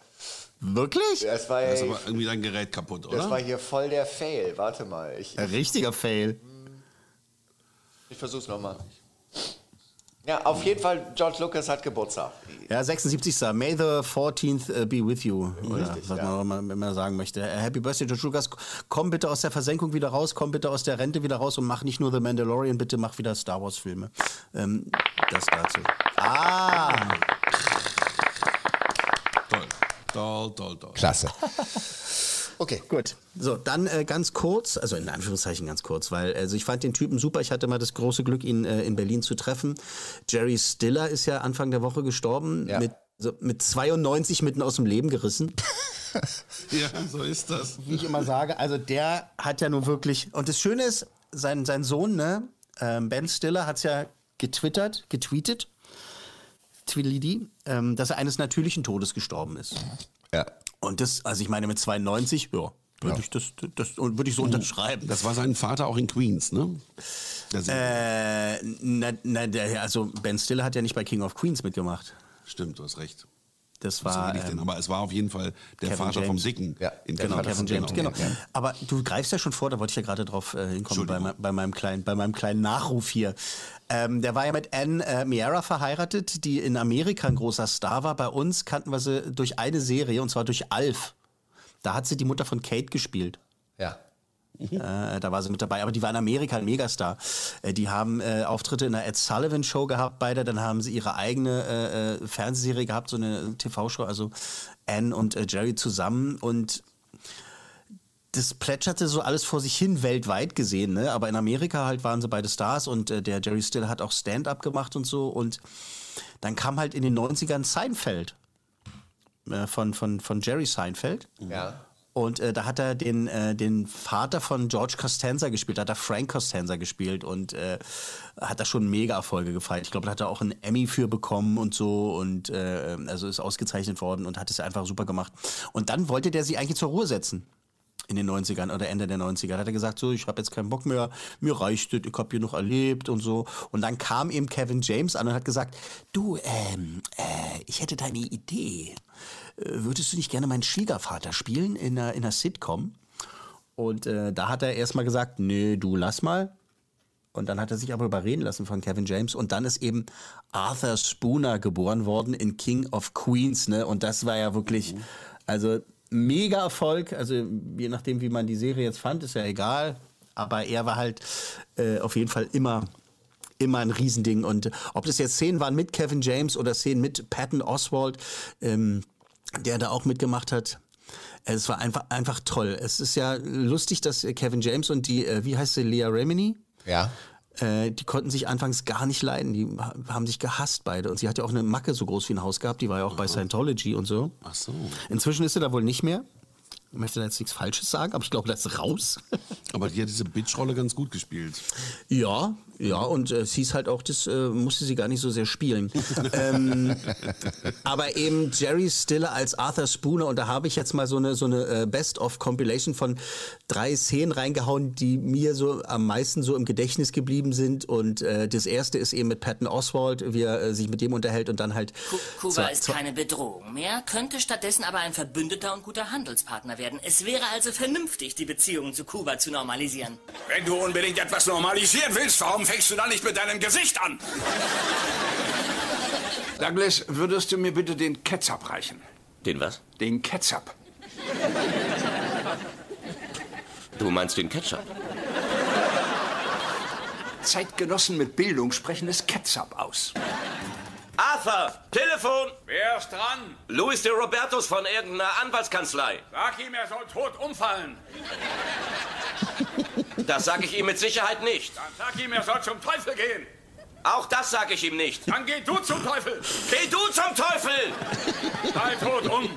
Wirklich? Das war, Da ist ja, aber irgendwie dein Gerät kaputt, oder? das war hier voll der Fail. Warte mal, ich, Ein richtiger Fail. ich versuch's nochmal. Ja, auf jeden Fall, George Lucas hat Geburtstag. Ja, 76. May the 14th äh, be with you. Oder Richtig, was ja. man immer, sagen möchte. Äh, Happy Birthday, George Lucas. Komm bitte aus der Versenkung wieder raus, komm bitte aus der Rente wieder raus und mach nicht nur The Mandalorian, bitte mach wieder Star Wars Filme. Ähm, das dazu. Ah! Toll. Toll, toll, toll. Klasse. *laughs* Okay. Gut. So, dann äh, ganz kurz, also in Anführungszeichen ganz kurz, weil also ich fand den Typen super. Ich hatte mal das große Glück, ihn äh, in Berlin zu treffen. Jerry Stiller ist ja Anfang der Woche gestorben, Ja. mit, so, mit 92 mitten aus dem Leben gerissen. *laughs* Ja, so ist das. wie ich immer sage, also der hat ja nun wirklich. Und das Schöne ist, sein, sein Sohn, ne, ähm, Ben Stiller, hat es ja getwittert, getweetet, Twilidi, ähm, dass er eines natürlichen Todes gestorben ist. Ja. Und das, also ich meine, mit 92, ja, würde ich das, das würde ich so unterschreiben. Das war sein Vater auch in Queens, ne? Äh, na, na, der, also Ben Stiller hat ja nicht bei King of Queens mitgemacht. Stimmt, du hast recht. Das war. ich denn? ähm, Aber es war auf jeden Fall der Kevin Vater vom James. Dicken. Ja, in der Genau, Vater Kevin von James, genau, genau. ja. Aber du greifst ja schon vor, da wollte ich ja gerade drauf äh, hinkommen bei, bei, meinem kleinen, bei meinem kleinen Nachruf hier. Ähm, der war ja mit Anne äh, Miera verheiratet, die in Amerika ein großer Star war. Bei uns kannten wir sie durch eine Serie, und zwar durch Alf. Da hat sie die Mutter von Kate gespielt. Ja. Äh, da war sie mit dabei. Aber die war in Amerika ein Megastar. Äh, die haben äh, Auftritte in der Ed Sullivan Show gehabt, beide. Dann haben sie ihre eigene äh, äh, Fernsehserie gehabt, so eine TV-Show, also Anne und äh, Jerry zusammen. Und das plätscherte so alles vor sich hin weltweit gesehen, ne? Aber in Amerika halt waren sie beide Stars und äh, der Jerry Still hat auch Stand-up gemacht und so. Und dann kam halt in den 90ern Seinfeld. Äh, von, von, von Jerry Seinfeld. Ja. Und äh, da hat er den, äh, den Vater von George Costanza gespielt, da hat er Frank Costanza gespielt und äh, hat da schon mega Erfolge gefeiert. Ich glaube, da hat er auch einen Emmy für bekommen und so und äh, also ist ausgezeichnet worden und hat es einfach super gemacht. Und dann wollte der sie eigentlich zur Ruhe setzen. In den 90ern oder Ende der 90er. Da hat er gesagt, so, ich habe jetzt keinen Bock mehr, mir reicht es, ich habe hier noch erlebt und so. Und dann kam eben Kevin James an und hat gesagt, du, ähm, äh, ich hätte da eine Idee. Äh, würdest du nicht gerne meinen Schwiegervater spielen in einer, in einer Sitcom? Und äh, da hat er erstmal gesagt, nee, du lass mal. Und dann hat er sich aber überreden lassen von Kevin James. Und dann ist eben Arthur Spooner geboren worden in King of Queens. Ne? Und das war ja wirklich, also mega Erfolg. Also je nachdem, wie man die Serie jetzt fand, ist ja egal. Aber er war halt äh, auf jeden Fall immer immer ein Riesending. Und ob das jetzt Szenen waren mit Kevin James oder Szenen mit Patton Oswald, ähm, der da auch mitgemacht hat. Es war einfach, einfach toll. Es ist ja lustig, dass äh, Kevin James und die, äh, wie heißt sie, Leah Remini, Ja. Äh, die konnten sich anfangs gar nicht leiden. Die ha- haben sich gehasst beide. Und sie hat ja auch eine Macke so groß wie ein Haus gehabt. Die war ja auch bei Scientology und so. Ach so. Inzwischen ist sie da wohl nicht mehr. Ich möchte da jetzt nichts Falsches sagen, aber ich glaube, das ist raus. Aber die hat diese Bitch-Rolle ganz gut gespielt. Ja, ja, und äh, es hieß halt auch, das äh, musste sie gar nicht so sehr spielen. *laughs* ähm, aber eben Jerry Stiller als Arthur Spooner, und da habe ich jetzt mal so eine, so eine äh, Best-of-Compilation von drei Szenen reingehauen, die mir so am meisten so im Gedächtnis geblieben sind. Und äh, das erste ist eben mit Patton Oswald, wie er äh, sich mit dem unterhält und dann halt. Ku- Kuba zwei- ist keine Bedrohung mehr, könnte stattdessen aber ein verbündeter und guter Handelspartner werden. Es wäre also vernünftig, die Beziehungen zu Kuba zu normalisieren. Wenn du unbedingt etwas normalisieren willst, warum fängst du dann nicht mit deinem Gesicht an? Douglas, würdest du mir bitte den Ketchup reichen? Den was? Den Ketchup. Du meinst den Ketchup? Zeitgenossen mit Bildung sprechen es Ketchup aus. Arthur! Telefon! Wer ist dran? Luis de Robertus von irgendeiner Anwaltskanzlei. Sag ihm, er soll tot umfallen. *laughs* Das sage ich ihm mit Sicherheit nicht. Dann sag ihm, er soll zum Teufel gehen. Auch das sage ich ihm nicht. Dann geh du zum Teufel. Geh du zum Teufel! Fall tot um.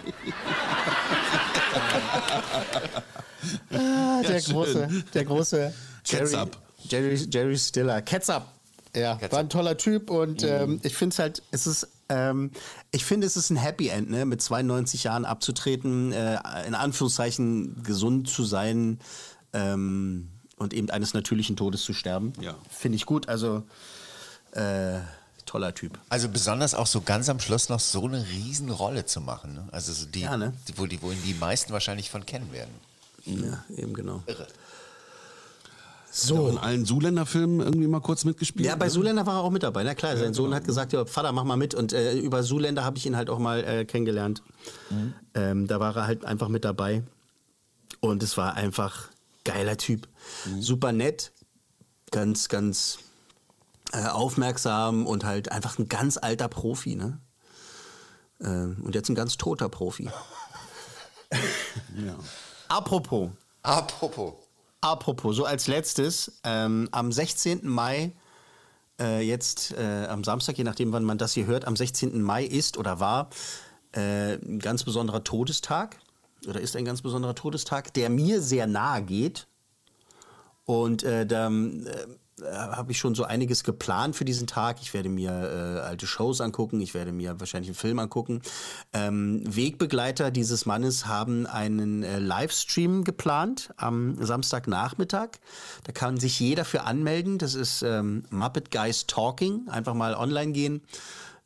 Ah, der schön. große, der große Jerry, Ketchup. Jerry, Jerry Stiller. Ketchup. Ja, war ein toller Typ und ähm, ich finde es halt, es ist, ähm, ich finde, es ist ein Happy End, ne, mit 92 Jahren abzutreten, äh, in Anführungszeichen gesund zu sein. Ähm, und eben eines natürlichen Todes zu sterben. Ja. Finde ich gut. Also äh, toller Typ. Also besonders auch so ganz am Schluss noch so eine Riesenrolle zu machen. Ne? Also so die, Ja, ne? die, wo, die, wo ihn die meisten wahrscheinlich von kennen werden. Ja, eben genau. Irre. So. In allen Zuländer-Filmen irgendwie mal kurz mitgespielt. Ja, bei? Zuländer war er auch mit dabei. Na klar, sein Sohn hat gesagt, ja, Vater, mach mal mit. Und äh, über Zuländer habe ich ihn halt auch mal äh, kennengelernt. Ähm, da war er halt einfach mit dabei. Und es war einfach geiler Typ. Super nett, ganz, ganz äh, aufmerksam und halt einfach ein ganz alter Profi. Ne? Ähm, und jetzt ein ganz toter Profi. *laughs* Ja. Apropos, Apropos. Apropos, so als letztes, ähm, am 16. Mai, äh, jetzt äh, am Samstag, je nachdem, wann man das hier hört, am 16. Mai ist oder war äh, ein ganz besonderer Todestag oder ist ein ganz besonderer Todestag, der mir sehr nahe geht. Und äh, da äh, habe ich schon so einiges geplant für diesen Tag. Ich werde mir äh, alte Shows angucken, ich werde mir wahrscheinlich einen Film angucken. Ähm, Wegbegleiter dieses Mannes haben einen äh, Livestream geplant am Samstagnachmittag. Da kann sich jeder für anmelden. Das ist ähm, Muppet Guys Talking. Einfach mal online gehen.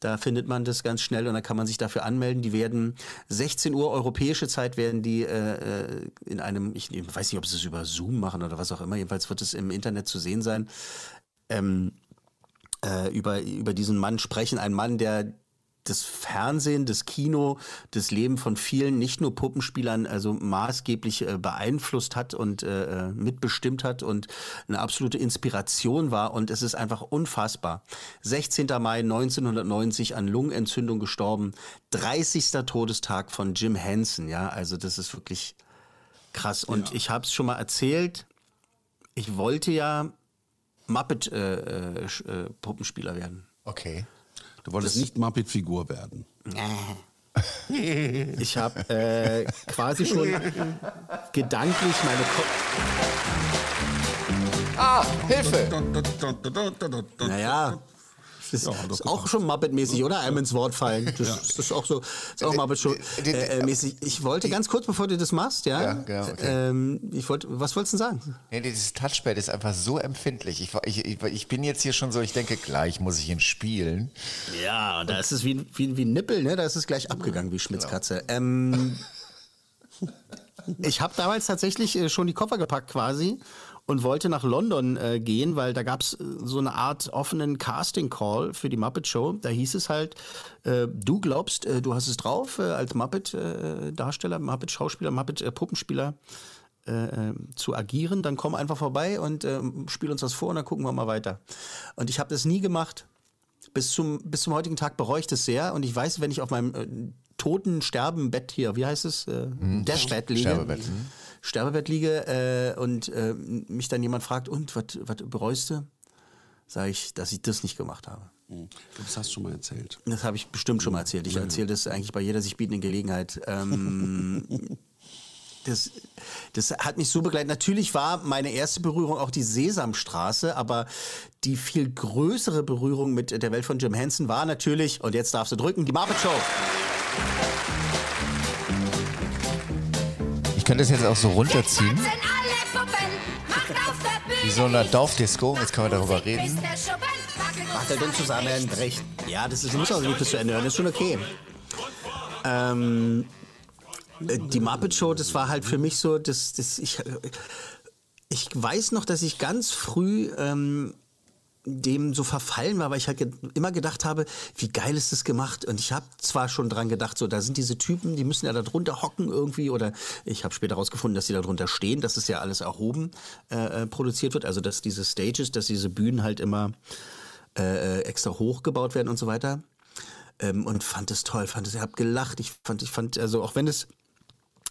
Da findet man das ganz schnell und dann kann man sich dafür anmelden. Die werden 16 Uhr europäische Zeit werden die äh, äh, in einem, ich weiß nicht, ob sie es über Zoom machen oder was auch immer. Jedenfalls wird es im Internet zu sehen sein. Ähm, äh, über, über diesen Mann sprechen. Ein Mann, der das Fernsehen, das Kino, das Leben von vielen, nicht nur Puppenspielern, also maßgeblich äh, beeinflusst hat und äh, äh, mitbestimmt hat und eine absolute Inspiration war. Und es ist einfach unfassbar. 16. Mai 1990 an Lungenentzündung gestorben. 30. Todestag von Jim Henson. Ja, also das ist wirklich krass. Und ich habe es schon mal erzählt. Ich wollte ja Muppet-Puppenspieler werden. Okay. Du wolltest nicht Muppet-Figur werden. *laughs* Ich habe äh, quasi schon gedanklich meine Ko Ah, Hilfe! Naja. Das ist, Ja, ist auch schon Muppet-mäßig, oder? Einem ins Wort fallen. Das, das ist auch so, ist auch Muppet-mäßig. ich wollte ganz kurz, bevor du das machst, ja. Ja, genau, okay. ähm, ich wollte, was wolltest du denn sagen? Nee, dieses Touchpad ist einfach so empfindlich. Ich, ich, ich, bin jetzt hier schon so, ich denke, gleich muss ich ihn spielen. Ja, da ist es wie, wie, wie ein Nippel, ne? Da ist es gleich abgegangen wie Schmitz Katze. Ähm, *laughs* ich habe damals tatsächlich äh, schon die Koffer gepackt quasi und wollte nach London äh, gehen, weil da gab's äh, so eine Art offenen Casting-Call für die Muppet Show. Da hieß es halt, äh, du glaubst, äh, du hast es drauf, äh, als Muppet-Darsteller, Muppet-Schauspieler, Muppet-Puppenspieler äh, äh, zu agieren, dann komm einfach vorbei und äh, spiel uns das vor und dann gucken wir mal weiter. Und ich habe das nie gemacht. Bis zum, bis zum heutigen Tag bereue ich das sehr und ich weiß, wenn ich auf meinem äh, toten Sterbenbett hier, wie heißt es? Äh, Deathbed liege. Sterbebett, mhm. Sterbebett liege äh, und äh, mich dann jemand fragt, und was bereust du? Sage ich, dass ich das nicht gemacht habe. Das hast du schon mal erzählt. Das habe ich bestimmt schon mal erzählt. Ich erzähle das eigentlich bei jeder sich bietenden Gelegenheit. Ähm, *laughs* das, das hat mich so begleitet. Natürlich war meine erste Berührung auch die Sesamstraße, aber die viel größere Berührung mit der Welt von Jim Henson war natürlich, und jetzt darfst du drücken, die Muppet Show. Könnte das jetzt auch so runterziehen. Wie so eine Dorfdisco. Jetzt können wir darüber reden. Macht er denn zusammenbricht? Ja, das ist, muss auch nicht bis zu Ende hören, das ist schon okay. Ähm, äh, die Muppet Show, das war halt für mich so, das, das, ich, äh, ich weiß noch, dass ich ganz früh ähm, dem so verfallen war, weil ich halt ge immer gedacht habe, wie geil ist das gemacht? Und ich habe zwar schon dran gedacht, so da sind diese Typen, die müssen ja da drunter hocken irgendwie oder ich habe später herausgefunden, dass sie da drunter stehen, dass es ja alles erhoben äh, äh, produziert wird, also dass diese Stages, dass diese Bühnen halt immer äh, äh, extra hochgebaut werden und so weiter. Ähm, und fand es toll, fand es, ich habe gelacht, ich fand, ich fand, also auch wenn es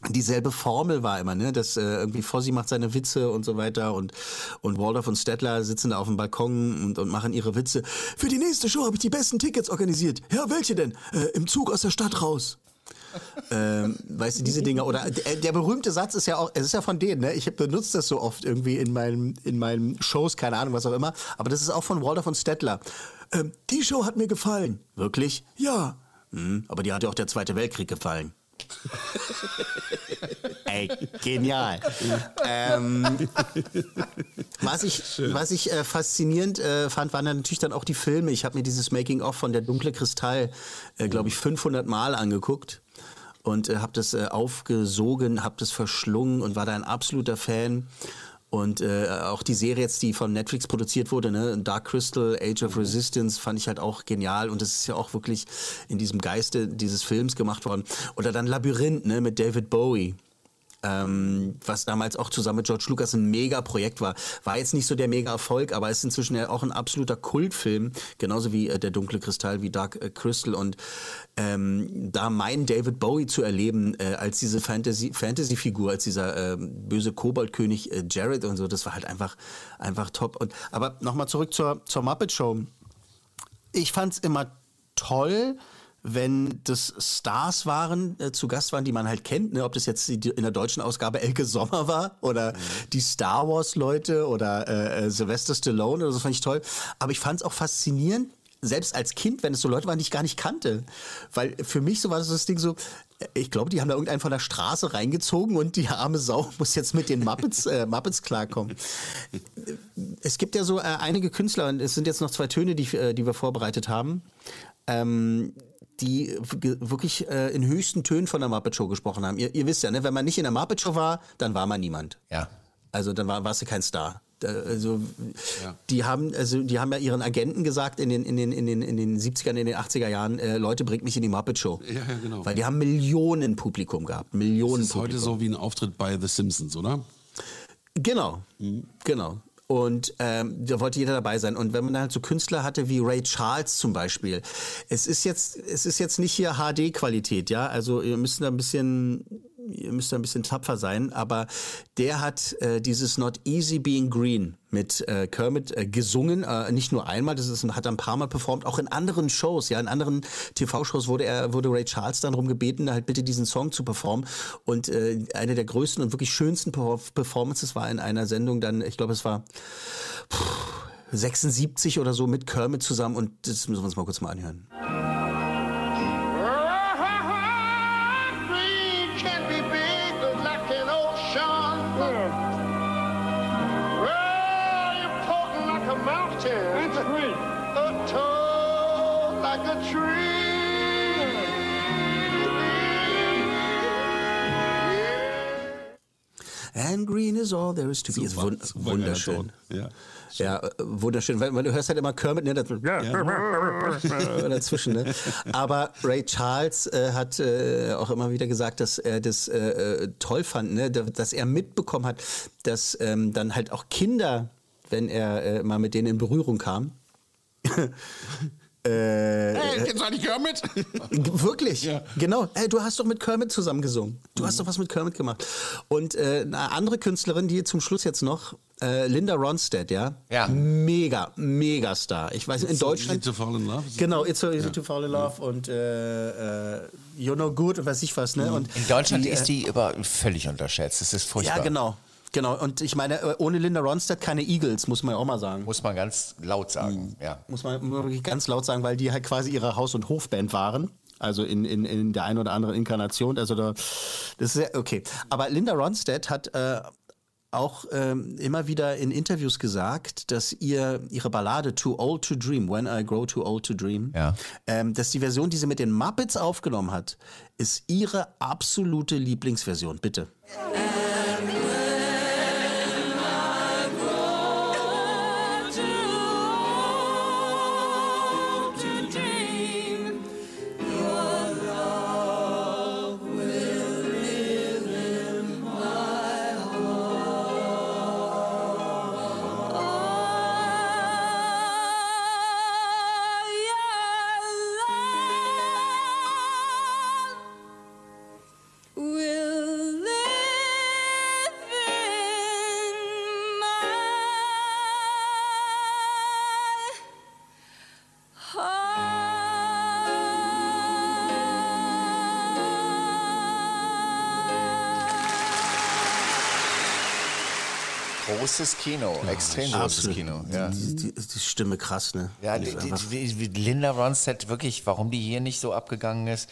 dieselbe Formel war immer, ne? Dass äh, irgendwie Fossi macht seine Witze und so weiter und und Waldorf und Stettler sitzen da auf dem Balkon und, und machen ihre Witze. Für die nächste Show habe ich die besten Tickets organisiert. Ja, welche denn? Äh, Im Zug aus der Stadt raus. *laughs* ähm, weißt du, diese Dinge. Oder der, der berühmte Satz ist ja auch, es ist ja von denen, ne? Ich benutze das so oft irgendwie in meinen, in meinen Shows, keine Ahnung, was auch immer. Aber das ist auch von Waldorf und Stettler. Ähm, die Show hat mir gefallen. Wirklich? Ja. Hm, aber die hat ja auch der Zweite Weltkrieg gefallen. *laughs* Ey, genial. ähm, was ich, was ich äh, faszinierend äh, fand, waren dann natürlich dann auch die Filme. Ich habe mir dieses Making-of von Der dunkle Kristall, äh, glaube ich, 500 Mal angeguckt und äh, habe das äh, aufgesogen, habe das verschlungen und war da ein absoluter Fan. Und äh, auch die Serie jetzt, die von Netflix produziert wurde, ne? Dark Crystal, Age of Resistance, fand ich halt auch genial. Und das ist ja auch wirklich in diesem Geiste dieses Films gemacht worden. Oder dann Labyrinth ne? mit David Bowie. Ähm, was damals auch zusammen mit George Lucas ein Mega-Projekt war. War jetzt nicht so der Mega-Erfolg, aber ist inzwischen ja auch ein absoluter Kultfilm, genauso wie äh, Der dunkle Kristall, wie Dark äh, Crystal. Und ähm, da meinen David Bowie zu erleben äh, als diese Fantasy, Fantasy-Figur, als dieser äh, böse Koboldkönig äh, Jared und so, das war halt einfach, einfach top. Und, aber nochmal zurück zur, zur Muppet Show. Ich fand's immer toll, wenn das Stars waren, äh, zu Gast waren, die man halt kennt, ne? ob das jetzt die, in der deutschen Ausgabe Elke Sommer war oder mhm. die Star Wars Leute oder äh, äh, Sylvester Stallone oder so, fand ich toll. Aber ich fand es auch faszinierend, selbst als Kind, wenn es so Leute waren, die ich gar nicht kannte. Weil für mich so war das, Ding so, äh, ich glaube, die haben da irgendeinen von der Straße reingezogen und die arme Sau *laughs* muss jetzt mit den Muppets, äh, Muppets klarkommen. Es gibt ja so äh, einige Künstler, und es sind jetzt noch zwei Töne, die, äh, die wir vorbereitet haben. Ähm, die wirklich äh, in höchsten Tönen von der Muppet Show gesprochen haben. Ihr, ihr, wisst ja, ne, wenn man nicht in der Muppet Show war, dann war man niemand. Ja. Also dann war, warst du kein Star. Also ja. die haben also die haben ja ihren Agenten gesagt in den in den in den in den 70er in den 80er Jahren äh, Leute bringt mich in die Muppet Show. Ja, ja, genau. Weil die haben Millionen Publikum gehabt, Millionen das ist Publikum. heute so wie ein Auftritt bei The Simpsons, oder? Genau. Mhm. Genau. Und ähm, da wollte jeder dabei sein. Und wenn man halt so Künstler hatte wie Ray Charles zum Beispiel, es ist jetzt, es ist jetzt nicht hier HD-Qualität, ja. Also ihr müsst da ein bisschen ihr müsst ein bisschen tapfer sein, aber der hat äh, dieses Not Easy Being Green mit äh, Kermit äh, gesungen, äh, nicht nur einmal, das ist, hat er ein paar Mal performt, auch in anderen Shows, ja, in anderen TV-Shows wurde er, wurde Ray Charles dann darum gebeten, halt bitte diesen Song zu performen. Und äh, eine der größten und wirklich schönsten Performances war in einer Sendung dann, ich glaube, es war pff, 76 oder so mit Kermit zusammen. Und das müssen wir uns mal kurz mal anhören. And green is all there is to be. Ist wund wunderschön. Ja, ja, äh, wunderschön. Weil, weil, du hörst halt immer Kermit ne, ja. *laughs* dazwischen. Ne? Aber Ray Charles äh, hat äh, auch immer wieder gesagt, dass er das äh, äh toll fand, ne? dass er mitbekommen hat, dass ähm, dann halt auch Kinder, wenn er äh, mal mit denen in Berührung kam, Äh, hey, kennst du eigentlich Kermit? *laughs* Wirklich, ja. genau. Hey, du hast doch mit Kermit zusammen gesungen. Du mhm. hast doch was mit Kermit gemacht. Und äh, eine andere Künstlerin, die zum Schluss jetzt noch, äh, Linda Ronstadt, ja? Ja. Mega, mega Star. Ich weiß, in it's Deutschland. Easy to fall in love. Genau, It's so easy ja. to fall in love und äh, äh, You're no good und weiß ich was, ne? Mhm. Und in Deutschland die, ist die über völlig unterschätzt. Das ist furchtbar. Ja, genau. Genau, und ich meine, äh, ohne Linda Ronstadt keine Eagles, muss man ja auch mal sagen. Muss man ganz laut sagen, mhm. ja. Muss man wirklich ganz laut sagen, weil die halt quasi ihre Haus- und Hofband waren. Also in, in, in der einen oder anderen Inkarnation. Also da, das ist ja, okay. Aber Linda Ronstadt hat äh, auch ähm, immer wieder in Interviews gesagt, dass ihr ihre Ballade Too Old to Dream, When I Grow Too Old to Dream, ja. ähm, dass die Version, die sie mit den Muppets aufgenommen hat, ist ihre absolute Lieblingsversion. Bitte. Ähm. Großes Kino, ja, extrem absolut. Kino. Ja. Die, die, die, Stimme krass, ne? Ja, die, die, Linda Ronstadt, wirklich, warum die hier nicht so abgegangen ist,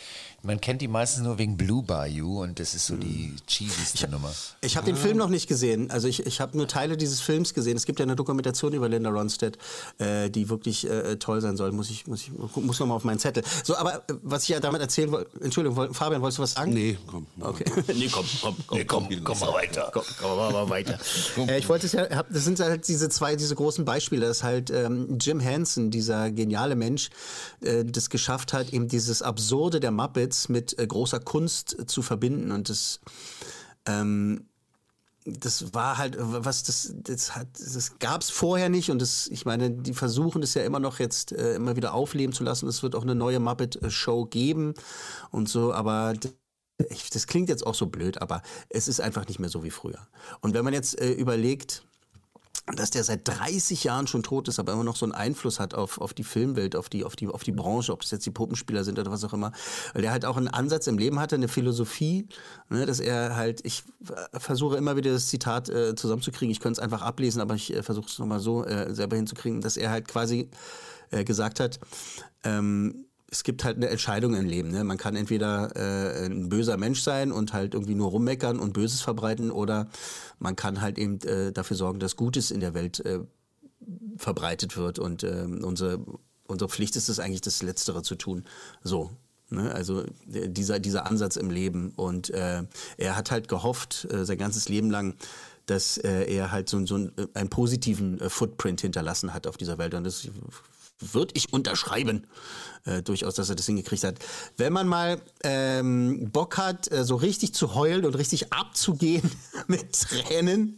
Man kennt die meistens nur wegen Blue Bayou und das ist so die cheesyste Nummer. Ich habe den Film noch nicht gesehen. Also ich, ich habe nur Teile dieses Films gesehen. Es gibt ja eine Dokumentation über Linda Ronstadt, äh, die wirklich äh, toll sein soll. Muss ich, muss ich, muss noch mal auf meinen Zettel. So, aber äh, was ich ja damit erzählen wollte, Entschuldigung, Fabian, wolltest du was sagen? Nee, komm. Okay. *laughs* nee, komm, komm, komm, nee, komm, komm, komm mal weiter. Komm, komm mal weiter. *laughs* äh, ich wollte es ja, hab, das sind halt diese zwei, diese großen Beispiele, dass halt ähm, Jim Henson, dieser geniale Mensch, äh, das geschafft hat, eben dieses Absurde der Muppets mit äh, großer Kunst zu verbinden. Und das ähm, das war halt was das das hat das gab es vorher nicht. Und das ich meine die versuchen es ja immer noch jetzt äh, immer wieder aufleben zu lassen. Es wird auch eine neue Muppet Show geben und so. Aber das klingt jetzt auch so blöd aber es ist einfach nicht mehr so wie früher. Und wenn man jetzt äh, überlegt dass der seit 30 Jahren schon tot ist, aber immer noch so einen Einfluss hat auf, auf die Filmwelt, auf die, auf, die, auf die Branche, ob es jetzt die Puppenspieler sind oder was auch immer. Weil der halt auch einen Ansatz im Leben hatte, eine Philosophie, ne, dass er halt, ich versuche immer wieder das Zitat äh, zusammenzukriegen, ich könnte es einfach ablesen, aber ich äh, versuche es nochmal so äh, selber hinzukriegen, dass er halt quasi äh, gesagt hat, ähm, es gibt halt eine Entscheidung im Leben. Ne? Man kann entweder äh, ein böser Mensch sein und halt irgendwie nur rummeckern und Böses verbreiten oder man kann halt eben äh, dafür sorgen, dass Gutes in der Welt äh, verbreitet wird und äh, unsere, unsere Pflicht ist es eigentlich, das Letztere zu tun. So. Ne? Also äh, dieser, dieser Ansatz im Leben. Und äh, er hat halt gehofft, äh, sein ganzes Leben lang, dass er halt so, so einen, einen positiven Footprint hinterlassen hat auf dieser Welt. Und das würde ich unterschreiben, äh, durchaus, dass er das hingekriegt hat. Wenn man mal ähm, Bock hat, äh, so richtig zu heulen und richtig abzugehen *laughs* mit Tränen,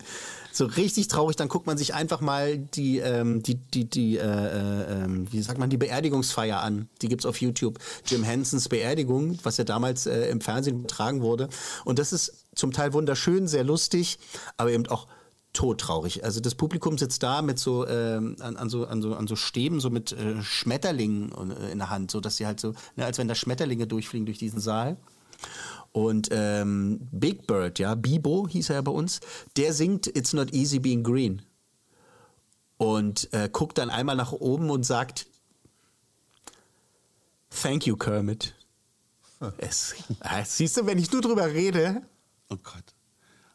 so richtig traurig, dann guckt man sich einfach mal die, ähm, die, die, die äh, äh, ähm, wie sagt man, die Beerdigungsfeier an. Die gibt's auf YouTube. Jim Hensons Beerdigung, was ja damals äh, im Fernsehen übertragen wurde. Und das ist zum Teil wunderschön, sehr lustig, aber eben auch todtraurig. Also das Publikum sitzt da mit so, ähm, an, an, so, an, so an so Stäben, so mit äh, Schmetterlingen äh, in der Hand, so dass sie halt so, ne, als wenn da Schmetterlinge durchfliegen durch diesen Saal. Und ähm, Big Bird, ja, Bibo hieß er ja bei uns, der singt It's Not Easy Being Green. Und äh, guckt dann einmal nach oben und sagt, Thank you, Kermit. Es, äh, siehst du, wenn ich nur drüber rede. Oh Gott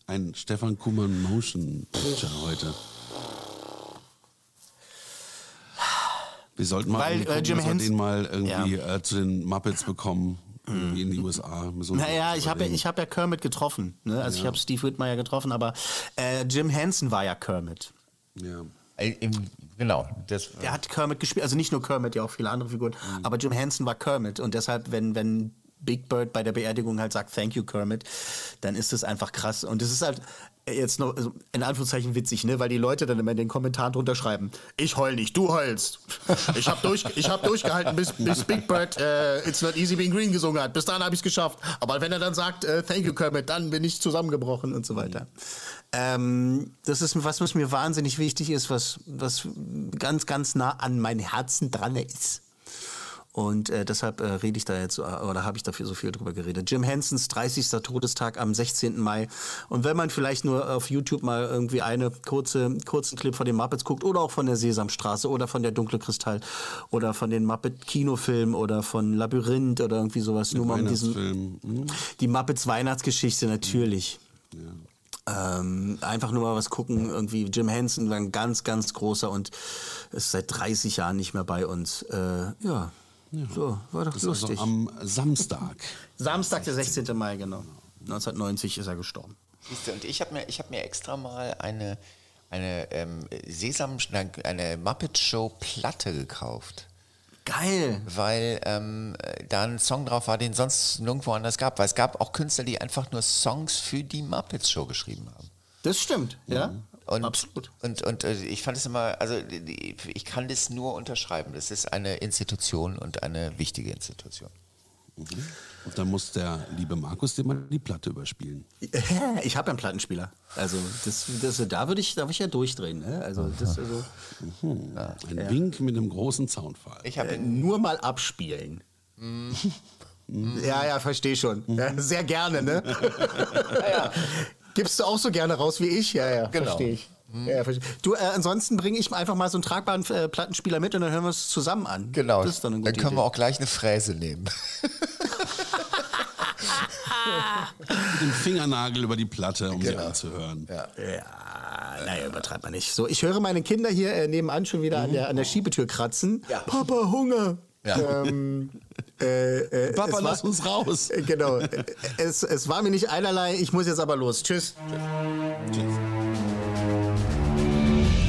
ein Stefan Kuhmann Motion Picture heute. Wir sollten mal Weil, gucken, äh, Jim dass wir Henson- den mal irgendwie Ja. äh, zu den Muppets bekommen, in die USA. So Naja, ich habe ja, ich hab ja Kermit getroffen. Ne? Also ich Ja. habe Steve Whitmire getroffen, aber äh, Jim Henson war ja Kermit. Ja. Äh, im- Genau. Das, Der hat Kermit gespielt, also nicht nur Kermit, ja auch viele andere Figuren, Mhm. aber Jim Henson war Kermit und deshalb, wenn, wenn Big Bird bei der Beerdigung halt sagt, thank you Kermit, dann ist das einfach krass und es ist halt jetzt noch also in Anführungszeichen witzig, ne, weil die Leute dann immer in den Kommentaren drunter schreiben, ich heul nicht, du heulst. *laughs* Ich habe durch, hab durchgehalten, bis, bis Big Bird äh, It's Not Easy Being Green gesungen hat. Bis dahin habe ich es geschafft. Aber wenn er dann sagt, äh, thank you Kermit, dann bin ich zusammengebrochen und so weiter. Ähm, das ist was, was mir wahnsinnig wichtig ist, was, was ganz, ganz nah an mein Herzen dran ist. Und äh, deshalb äh, rede ich da jetzt, äh, oder habe ich dafür so viel drüber geredet. Jim Hensons 30. Todestag am 16. Mai. Und wenn man vielleicht nur auf YouTube mal irgendwie eine kurze, kurzen Clip von den Muppets guckt oder auch von der Sesamstraße oder von der Dunkle Kristall oder von den Muppet Kinofilmen oder von Labyrinth oder irgendwie sowas. Nur mal um diesen, Weihnachtsfilm. Hm? die Muppets Weihnachtsgeschichte natürlich. Ähm, einfach nur mal was gucken. Irgendwie Jim Henson war ein ganz, ganz großer und ist seit 30 Jahren nicht mehr bei uns. Äh, ja. So war doch Das ist lustig. also am Samstag. *laughs* Samstag, der 16. Mai, genau. 1990 ist er gestorben. Siehst du, und ich habe mir, ich hab mir extra mal eine, eine ähm, Sesam, eine Muppet Show Platte gekauft. Geil. Weil ähm, da ein Song drauf war, den sonst nirgendwo anders gab. Weil es gab auch Künstler, die einfach nur Songs für die Muppets Show geschrieben haben. Das stimmt, ja. Und, Absolut. Und, und äh, ich fand es immer, also ich kann das nur unterschreiben. Das ist eine Institution und eine wichtige Institution. Und dann muss der liebe Markus dir mal die Platte überspielen. *laughs* Ich habe ja einen Plattenspieler. Also das, das, da würde ich, da würd ich ja durchdrehen. Ne? Also das also, Ein Ja. Wink mit einem großen Soundfall. Ich habe äh, nur mal abspielen. *laughs* Ja, ja, verstehe schon. Ja, sehr gerne, ne? *laughs* Gibst du auch so gerne raus wie ich? Ja, ja, Genau. verstehe ich. Ja, versteh- du, äh, ansonsten bringe ich einfach mal so einen tragbaren äh, Plattenspieler mit und dann hören wir es zusammen an. Genau. Das ist dann eine dann gute können wir Idee. auch gleich eine Fräse nehmen. *laughs* Mit dem Fingernagel über die Platte, um genau. sie anzuhören. Ja. ja, naja, übertreibt man nicht. So, ich höre meine Kinder hier äh, nebenan schon wieder mhm. an, der, an der Schiebetür kratzen. Ja. Papa, Hunger. Ja. Ähm, *laughs* äh, äh, Papa, lass war, uns raus. Äh, genau. es, es war mir nicht einerlei. Ich muss jetzt aber los. Tschüss. Tschüss.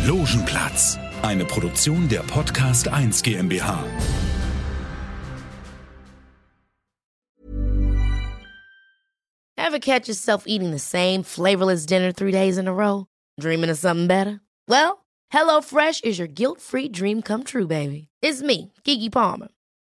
Logenplatz. Eine Produktion der Podcast 1 GmbH. Ever catch yourself eating the same flavorless dinner three days in a row? Dreaming of something better? Well, HelloFresh is your guilt-free dream come true, baby. It's me, Kiki Palmer.